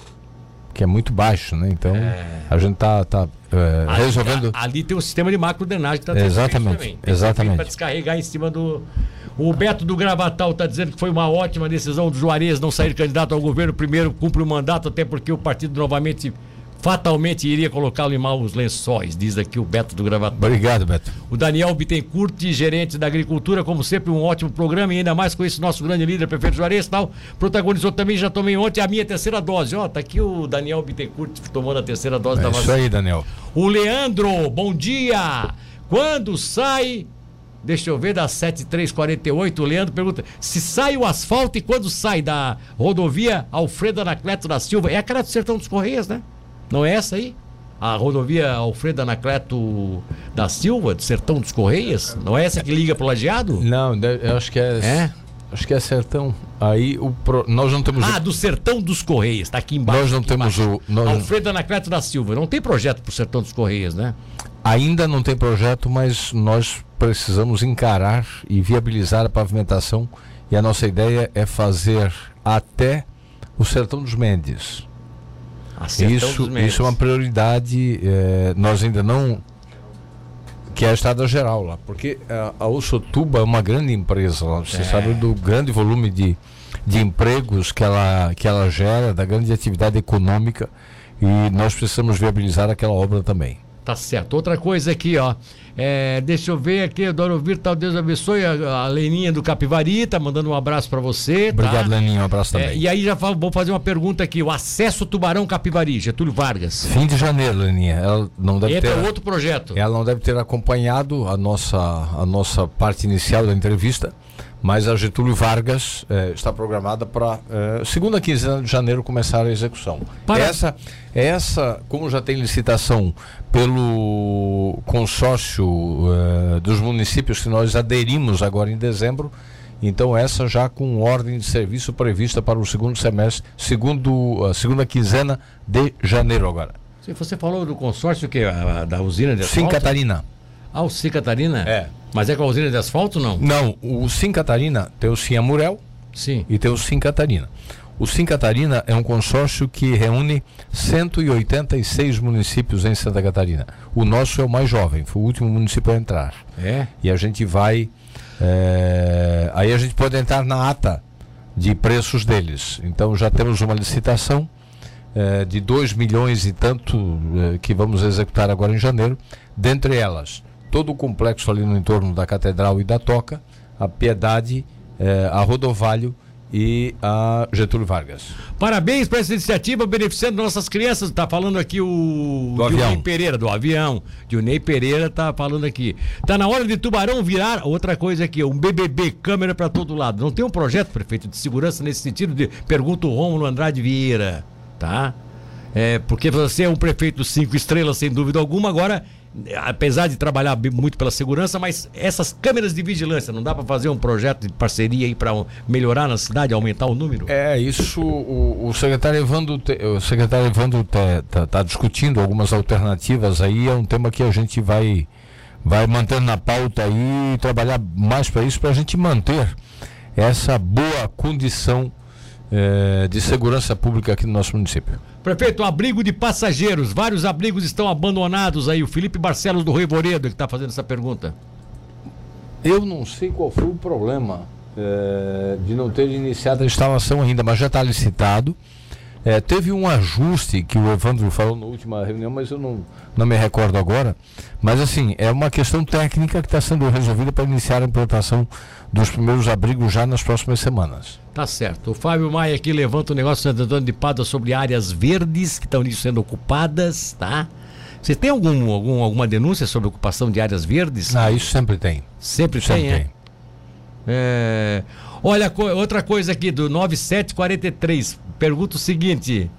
que é muito baixo, né? Então é. a gente tá, tá é, ali, resolvendo. Ali tem um sistema de macro drenagem que tá Exatamente. Exatamente. Para descarregar em cima do. O Beto do Gravatal está dizendo que foi uma ótima decisão do Juarez não sair candidato ao governo. Primeiro cumpre o mandato, até porque o partido novamente fatalmente iria colocá-lo em maus lençóis, diz aqui o Beto do Gravatal. Obrigado, Beto. O Daniel Bittencourt, gerente da agricultura, como sempre, um ótimo programa e ainda mais com esse nosso grande líder, prefeito Juarez tal. Protagonizou também, já tomei ontem a minha terceira dose. Ó, tá aqui o Daniel Bittencourt tomando a terceira dose é da vacina. Isso aí, Daniel. O Leandro, bom dia! Quando sai Deixa eu ver, das 7348, o Leandro pergunta: se sai o asfalto e quando sai da rodovia Alfredo Anacleto da Silva? É aquela do Sertão dos Correias, né? Não é essa aí? A rodovia Alfredo Anacleto da Silva, do Sertão dos Correias? Não é essa que liga pro Lajeado? Não, eu acho que é. É? Acho que é Sertão. Aí o pro... nós não temos. Ah, do Sertão dos Correias, tá aqui embaixo. Nós não temos embaixo. o. Nós... Alfredo Anacleto da Silva. Não tem projeto pro Sertão dos Correias, né? Ainda não tem projeto, mas nós precisamos encarar e viabilizar a pavimentação. E a nossa ideia é fazer até o Sertão dos Mendes isso, isso é uma prioridade. É, nós ainda não. Que é a estrada geral lá. Porque a, a Ossotuba é uma grande empresa lá. Você é. sabe do grande volume de, de empregos que ela, que ela gera, da grande atividade econômica. E nós precisamos viabilizar aquela obra também. Tá certo. Outra coisa aqui, ó. É, deixa eu ver aqui, adoro ouvir, tal Deus abençoe. A, a Leninha do Capivari tá mandando um abraço para você. Tá? Obrigado, Leninha, um abraço é, também. É, e aí já vou fazer uma pergunta aqui: o acesso Tubarão Capivari, Getúlio Vargas. Fim de janeiro, Leninha. Ela não deve Entra ter. outro projeto. Ela não deve ter acompanhado a nossa, a nossa parte inicial da entrevista mas a Getúlio Vargas eh, está programada para eh, segunda quinzena de janeiro começar a execução. Para... Essa, essa, como já tem licitação pelo consórcio eh, dos municípios que nós aderimos agora em dezembro, então essa já com ordem de serviço prevista para o segundo semestre, segundo a segunda quinzena de janeiro agora. Você falou do consórcio que da usina de? Sim, Catarina. Ah, o Sim Catarina? É. Mas é com a usina de asfalto não? Não, o Sim Catarina tem o Sim Amurel Sim. e tem o Sim Catarina. O Sim Catarina é um consórcio que reúne 186 municípios em Santa Catarina. O nosso é o mais jovem, foi o último município a entrar. É. E a gente vai. É... Aí a gente pode entrar na ata de preços deles. Então já temos uma licitação é, de 2 milhões e tanto é, que vamos executar agora em janeiro. Dentre elas, todo o complexo ali no entorno da Catedral e da Toca, a Piedade, eh, a Rodovalho e a Getúlio Vargas. Parabéns para essa iniciativa beneficiando nossas crianças. Está falando aqui o do avião. Pereira, do avião. Dionei Pereira está falando aqui. Está na hora de Tubarão virar outra coisa aqui, um BBB, câmera para todo lado. Não tem um projeto, prefeito, de segurança nesse sentido? De, pergunta o Rômulo Andrade Vieira, tá? É, porque você é um prefeito cinco estrelas, sem dúvida alguma, agora apesar de trabalhar muito pela segurança, mas essas câmeras de vigilância, não dá para fazer um projeto de parceria aí para melhorar na cidade, aumentar o número? É, isso o, o secretário Evandro, o secretário Evandro está tá discutindo algumas alternativas aí, é um tema que a gente vai vai mantendo na pauta aí e trabalhar mais para isso, para a gente manter essa boa condição é, de segurança pública aqui no nosso município. Prefeito, abrigo de passageiros, vários abrigos estão abandonados aí. O Felipe Barcelos do Voredo, que está fazendo essa pergunta. Eu não sei qual foi o problema é, de não ter iniciado a instalação ainda, mas já está licitado. É, teve um ajuste que o Evandro falou na última reunião, mas eu não, não me recordo agora. Mas assim, é uma questão técnica que está sendo resolvida para iniciar a implantação dos primeiros abrigos já nas próximas semanas. Tá certo. O Fábio Maia aqui levanta o negócio de Antônio de Pada sobre áreas verdes que estão sendo ocupadas, tá? Você tem algum, algum, alguma denúncia sobre ocupação de áreas verdes? Ah, isso sempre tem. Sempre, sempre tem, é? tem. É... Olha, outra coisa aqui do 9743. Pergunta o seguinte.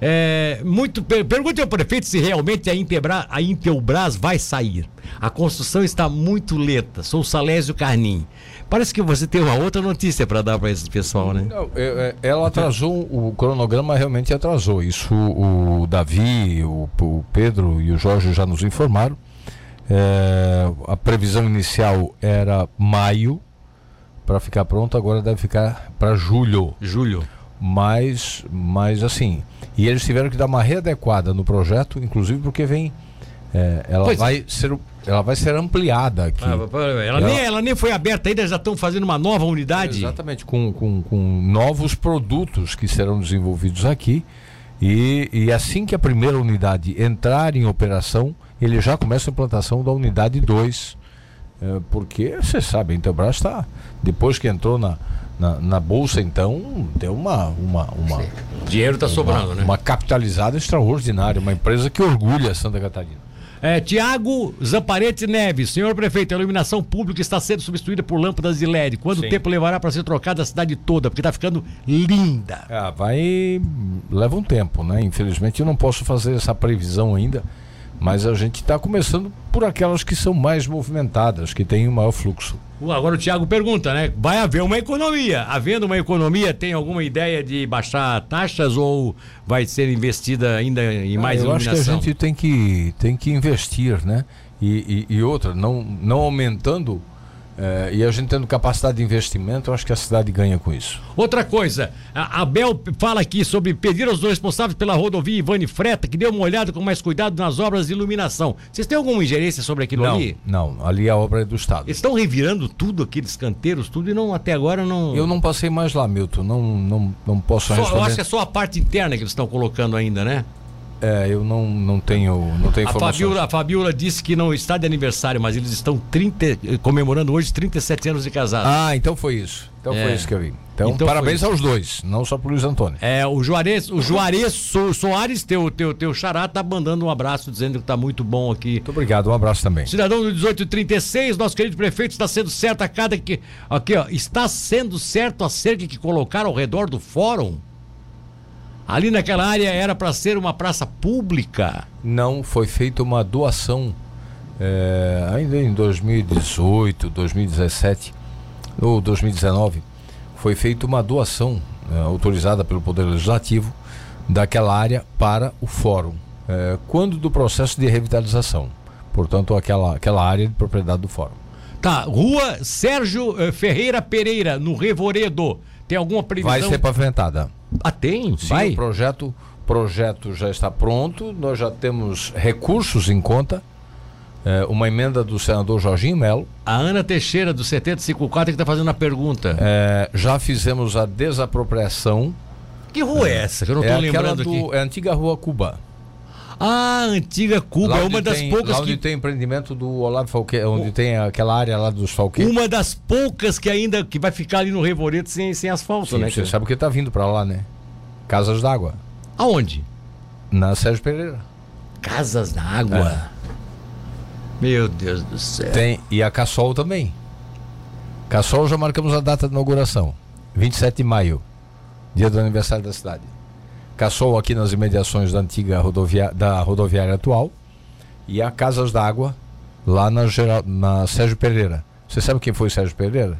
É, muito, pergunte ao prefeito se realmente a, Intebra, a Intelbras vai sair. A construção está muito lenta. Sou Salésio Carnim. Parece que você tem uma outra notícia para dar para esse pessoal, né? Não, é, é, ela atrasou, o cronograma realmente atrasou. Isso o Davi, o, o Pedro e o Jorge já nos informaram. É, a previsão inicial era maio para ficar pronto, agora deve ficar para julho. Julho. mas, mas assim, e eles tiveram que dar uma readequada no projeto, inclusive porque vem, é, ela Pois é. vai ser, ela vai ser ampliada aqui. Ah, ela, Ela- Nem, ela nem foi aberta ainda, já estão fazendo uma nova unidade. Exatamente, com, com, com novos produtos que serão desenvolvidos aqui. E, e assim que a primeira unidade entrar em operação, ele já começa a implantação da unidade 2. Eh, porque você sabe, a Intelbras está. Depois que entrou na, na, na Bolsa, então, deu uma, uma, uma, O dinheiro está sobrando, uma, né? uma capitalizada extraordinária, uma empresa que orgulha Santa Catarina. É, Tiago Zamparete Neves, senhor prefeito, a iluminação pública está sendo substituída por lâmpadas de LED. Quanto Sim. tempo levará para ser trocada a cidade toda? Porque está ficando linda. Ah, vai. leva um tempo, né? Infelizmente eu não posso fazer essa previsão ainda, mas a gente está começando por aquelas que são mais movimentadas, que têm o maior fluxo. Agora o Tiago pergunta, né? Vai haver uma economia. Havendo uma economia, tem alguma ideia de baixar taxas ou vai ser investida ainda em mais Ah, eu acho que a iluminação? gente tem que, tem que investir, né? E, e, e outra, não, não aumentando eh, e a gente tendo capacidade de investimento, eu acho que a cidade ganha com isso. Outra coisa, a Abel fala aqui sobre pedir aos responsáveis pela rodovia Ivane Freta que dê uma olhada com mais cuidado nas obras de iluminação. Vocês têm alguma ingerência sobre aquilo Não, ali? não, ali a obra é do Estado. Eles estão revirando tudo, aqueles canteiros, tudo, e não, até agora não. Eu não passei mais lá, Milton, não, não, não posso Só- eu responder. acho que é só a parte interna que eles estão colocando ainda, né? É, eu não, não tenho, não tenho A. Fabiola, a Fabiola disse que não está de aniversário, mas eles estão 30, eh, comemorando hoje 37 anos de casado. Ah, então foi isso. Então É. foi isso que eu vi. Então, Então parabéns aos dois, não só pro Luiz Antônio. É, o Juarez, o Juarez So- Soares, teu, teu, teu xará, tá mandando um abraço dizendo que tá muito bom aqui. Muito obrigado, um abraço também. Cidadão do 1836, nosso querido prefeito, está sendo certo a cada que. Aqui, ó. Está sendo certo a cerca que colocaram ao redor do fórum? Ali naquela área era para ser uma praça pública. Não foi feita uma doação é, ainda em 2018, 2017 ou 2019 foi feita uma doação é, autorizada pelo Poder Legislativo daquela área para o fórum, é, quando do processo de revitalização. Portanto, aquela, aquela área de propriedade do fórum. Tá, Rua Sérgio Ferreira Pereira, no Revoredo. Tem alguma previsão? Vai ser pavimentada. Ah, tem? Sim, Vai? o projeto, projeto já está pronto, nós já temos recursos em conta. É, uma emenda do senador Jorginho Melo. A Ana Teixeira, do 754, que está fazendo a pergunta. É, já fizemos a desapropriação. Que rua é essa? Que eu não é estou aquela lembrando do, aqui. é a antiga Rua Cuba. Ah, antiga Cuba, Lá é uma das tem- poucas lá onde que. tem empreendimento do Olavo Falque, onde tem aquela área lá dos Falqueiros. Uma das poucas que ainda que vai ficar ali no Revoredo sem, sem asfalto, Sim, né? você cara? sabe o que está vindo para lá, né? Casas d'água. Aonde? Na Sérgio Pereira. Casas d'água. Meu Deus do céu. Tem, e a Cassol também. Cassol já marcamos a data de inauguração. 27 de maio, dia do aniversário da cidade. Cassol aqui nas imediações da antiga rodovia, da rodoviária atual. E a Casas d'Água lá na, Geral- na Sérgio Pereira. Você sabe quem foi o Sérgio Pereira?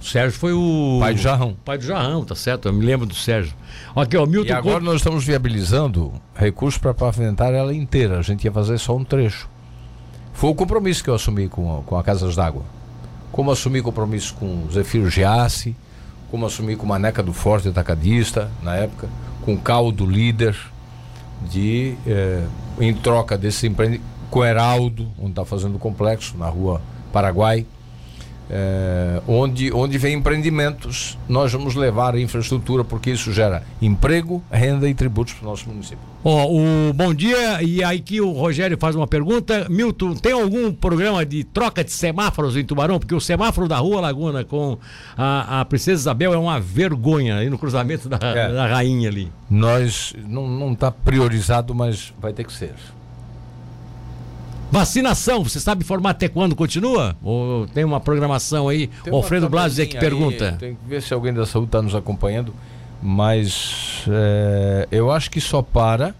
O Sérgio foi o. Pai do Jarrão. Pai do Jarrão, tá certo? Eu me lembro do Sérgio. Aqui, ó, Milton E agora Couto- nós estamos viabilizando recursos para pavimentar ela inteira. A gente ia fazer só um trecho. Foi o compromisso que eu assumi com a, com a Casas d'Água. Como assumi compromisso com o Zefiro Giassi, como assumi com Maneca do Forte Atacadista, na época, com Caldo Líder, de, eh, em troca desse empreendimento, com Heraldo, onde está fazendo o complexo, na rua Paraguai. É, onde, onde vem empreendimentos, nós vamos levar a infraestrutura, porque isso gera emprego, renda e tributos para o nosso município. Ó, o bom dia, e aí que o Rogério faz uma pergunta. Milton, tem algum programa de troca de semáforos em Tubarão? Porque o semáforo da Rua Laguna com a, a Princesa Isabel é uma vergonha aí no cruzamento da, É. da rainha ali. Nós não está priorizado, mas vai ter que ser. Vacinação, você sabe informar até quando continua? Ou tem uma programação aí? Tem O Alfredo Blas é que pergunta. Tem que ver se alguém da saúde está nos acompanhando, mas é, eu acho que só para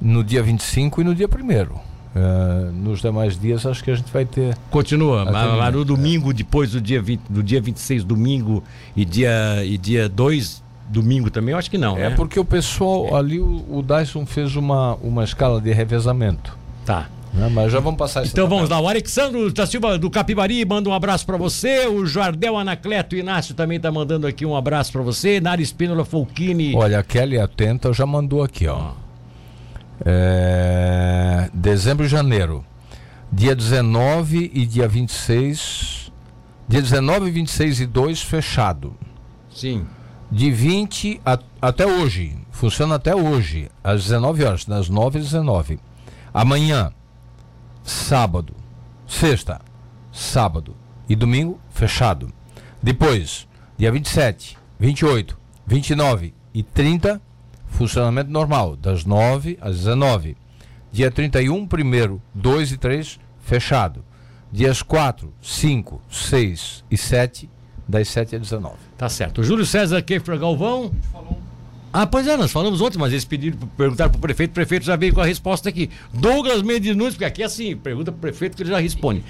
no dia 25 e no dia 1 é, nos demais dias acho que a gente vai ter. Continua, mas, no domingo, domingo, depois do dia, 20, do dia 26, domingo, e dia, e dia 2, domingo também, eu acho que não, É né? porque o pessoal ali, o, o Dyson fez uma, uma escala de revezamento. Tá. Né? Mas já vamos passar Então vamos lá. O Alexandro da Silva do Capibari manda um abraço para você. O Jardel Anacleto Inácio também tá mandando aqui um abraço para você. Nari Espínola Folchini. Olha, a Kelly Atenta já mandou aqui, ó. É... Dezembro e janeiro. Dia 19 e dia 26. Dia 19, 26 e 2 fechado. Sim. De 20 a, até hoje. Funciona até hoje. Às 19 horas. Das 9 às 19. Amanhã, sábado, sexta, sábado e domingo fechado. Depois, dia 27, 28, 29 e 30, funcionamento normal, das 9 às 19. Dia 31, 1, 2 e 3, fechado. Dias 4, 5, 6 e 7, das 7 às 19. Tá certo. Júlio César Kefra Galvão. Ah, pois é, nós falamos ontem, mas eles pediram, perguntaram para o prefeito, o prefeito já veio com a resposta aqui. Douglas Mendes Nunes, porque aqui é assim, pergunta para o prefeito que ele já responde.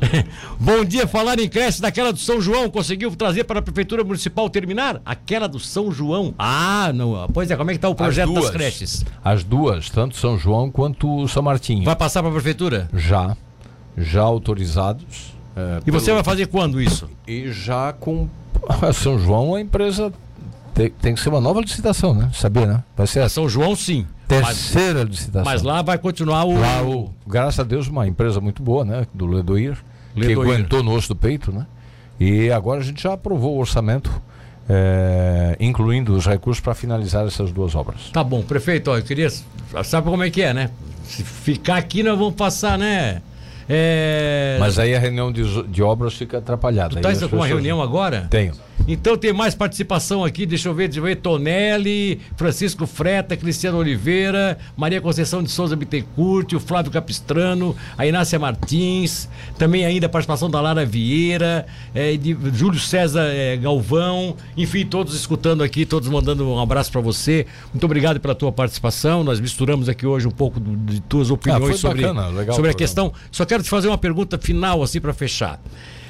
[LAUGHS] Bom dia, falar em creche daquela do São João, conseguiu trazer para a prefeitura municipal terminar? Aquela do São João. Ah, não, pois é, como é que está o projeto das creches? As duas, tanto São João quanto São Martinho. Vai passar para a prefeitura? Já, já autorizados. É, e você vai fazer quando isso? E já com [LAUGHS] São João, a empresa tem, tem, que ser uma nova licitação, né? Sabia, né? Vai ser a São João, sim. Terceira mas, licitação. Mas lá vai continuar o... Lá, o. Graças a Deus, uma empresa muito boa, né? Do Ledoir. Ledoir. Que aguentou no osso do peito, né? E agora a gente já aprovou o orçamento, é, incluindo os recursos para finalizar essas duas obras. Tá bom, prefeito, ó, eu queria. Sabe como é que é, né? Se ficar aqui, nós vamos passar, né? É... Mas aí a reunião de, de obras fica atrapalhada. Tu tá com uma reunião agora? Tenho. Então tem mais participação aqui, deixa eu ver, deixa eu ver, Tonelli, Francisco Freta, Cristiano Oliveira, Maria Conceição de Souza Bittencourt, o Flávio Capistrano, a Inácia Martins, também ainda a participação da Lara Vieira, é, de Júlio César é, Galvão, enfim, todos escutando aqui, todos mandando um abraço para você. Muito obrigado pela tua participação. Nós misturamos aqui hoje um pouco de tuas opiniões ah, sobre, bacana, sobre a questão. Só quero te fazer uma pergunta final assim para fechar.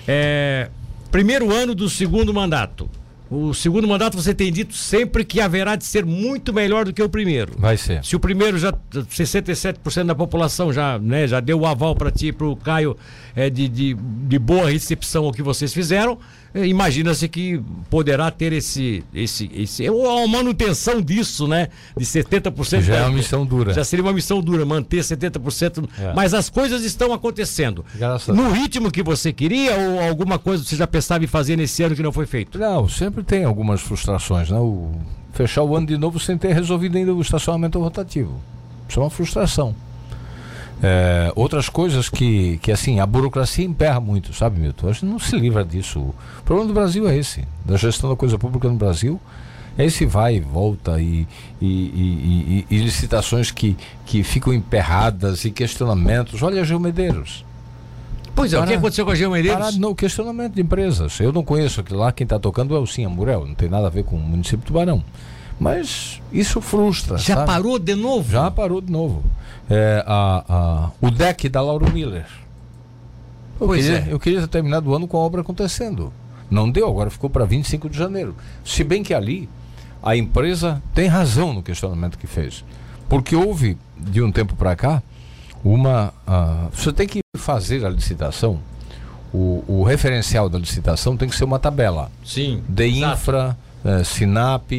É, Primeiro ano do segundo mandato. O segundo mandato você tem dito sempre que haverá de ser muito melhor do que o primeiro. Vai ser. Se o primeiro já 67% da população já, né, já deu o aval para ti, para o Caio, é, de, de, de boa recepção ao que vocês fizeram, imagina-se que poderá ter esse, esse, esse é uma manutenção disso, né? De 70%. Já é uma missão dura. Já seria uma missão dura, manter 70%. É. Mas as coisas estão acontecendo. Graças no ritmo que você queria ou alguma coisa você já pensava em fazer nesse ano que não foi feito? Não, sempre tem algumas frustrações, né? O, fechar o ano de novo sem ter resolvido ainda o estacionamento rotativo. Isso é uma frustração. É, outras coisas que, que, assim, a burocracia emperra muito, sabe, Milton? A gente não se livra disso. O problema do Brasil é esse, da gestão da coisa pública no Brasil. É esse vai e volta e, e, e, e, licitações que, que ficam emperradas e questionamentos. Olha, Gil Medeiros. Pois é, para, o que aconteceu com a Gil Medeiros? Para, no questionamento de empresas. Eu não conheço aquilo lá, quem está tocando é o Sim Amurel, não tem nada a ver com o município de Tubarão. Mas isso frustra. Já sabe? parou de novo? Já parou de novo é, a, a, o deck da Lauro Miller. Eu pois queria, é. Eu queria ter terminado o ano com a obra acontecendo. Não deu, agora ficou para 25 de janeiro. Se bem que ali a empresa tem razão no questionamento que fez. Porque houve, de um tempo para cá, uma. Uh, você tem que fazer a licitação. O, o, referencial da licitação tem que ser uma tabela. Sim. De infra, uh, Sinap,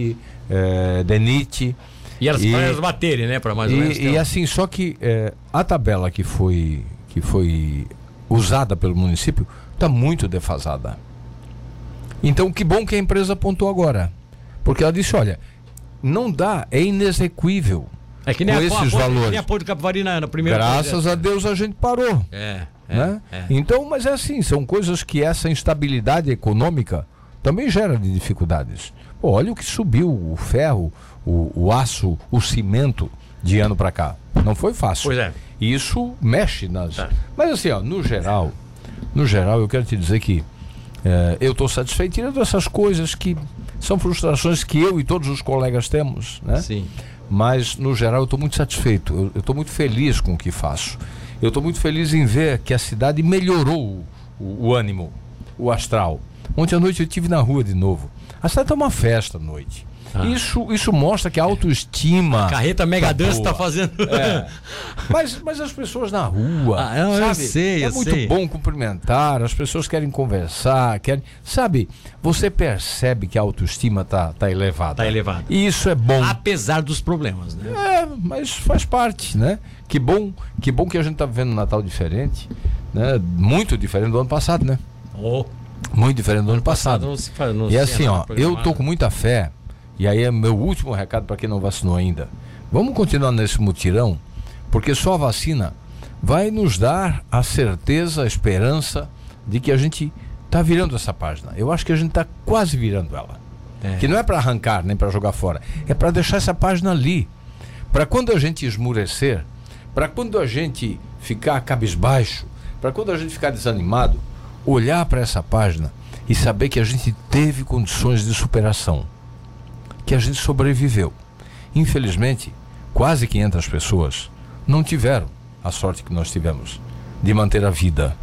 uh, DENIT. E elas e, baterem, né? Para mais ou menos. E, e assim, só que é, a tabela que foi, que foi usada pelo município está muito defasada. Então, que bom que a empresa apontou agora. Porque ela disse: olha, não dá, é inexequível. É que nem com a, esses a, valores. nem a Porto Capivari na, na primeira Graças a Deus a gente parou. É, é, né? é. Então, mas é assim, são coisas que essa instabilidade econômica também gera de dificuldades. Pô, olha o que subiu o ferro, o, o aço, o cimento de ano para cá. Não foi fácil. Pois é. Isso mexe nas. Tá. Mas assim, ó, no geral, no geral, eu quero te dizer que é, eu estou satisfeito tirando essas coisas que são frustrações que eu e todos os colegas temos, né? Sim. Mas no geral eu estou muito satisfeito. Eu estou muito feliz com o que faço. Eu estou muito feliz em ver que a cidade melhorou o, o ânimo, o astral. Ontem à noite eu estive na rua de novo. A cidade está uma festa à noite. Ah. Isso, isso mostra que a autoestima. A carreta Mega tá Dance está fazendo. É. Mas, mas as pessoas na rua. Ah, eu, sabe? eu sei, é eu muito sei. bom cumprimentar, as pessoas querem conversar, querem. Sabe, você percebe que a autoestima está tá elevada. Está elevada. E isso é bom. Apesar dos problemas, né? É, mas faz parte, né? Que bom, que bom que a gente está vivendo um Natal diferente, né? Muito diferente do ano passado, né? Oh. Muito diferente do ano passado. Não se faz, não e assim, ó, eu tô com muita fé, e aí é meu último recado para quem não vacinou ainda. Vamos continuar nesse mutirão, porque só a vacina vai nos dar a certeza, a esperança de que a gente está virando essa página. Eu acho que a gente está quase virando ela. É. Que não é para arrancar nem para jogar fora, é para deixar essa página ali. Para quando a gente esmurecer, para quando a gente ficar cabisbaixo, para quando a gente ficar desanimado, olhar para essa página e saber que a gente teve condições de superação, que a gente sobreviveu. Infelizmente, quase 500 pessoas não tiveram a sorte que nós tivemos de manter a vida.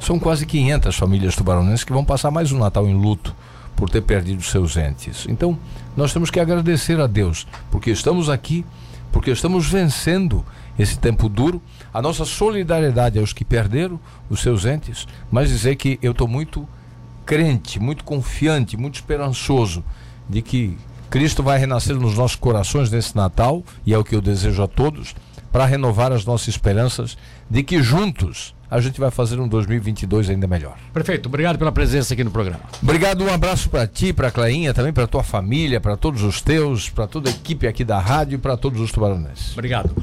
São quase 500 famílias tubaronenses que vão passar mais um Natal em luto por ter perdido seus entes. Então, nós temos que agradecer a Deus, porque estamos aqui, porque estamos vencendo esse tempo duro, a nossa solidariedade aos que perderam os seus entes, mas dizer que eu estou muito crente, muito confiante, muito esperançoso de que Cristo vai renascer nos nossos corações nesse Natal, e é o que eu desejo a todos, para renovar as nossas esperanças de que juntos a gente vai fazer um 2022 ainda melhor. Prefeito, obrigado pela presença aqui no programa. Obrigado, um abraço para ti, para a Clainha, também para tua família, para todos os teus, para toda a equipe aqui da rádio e para todos os tubaronenses. Obrigado.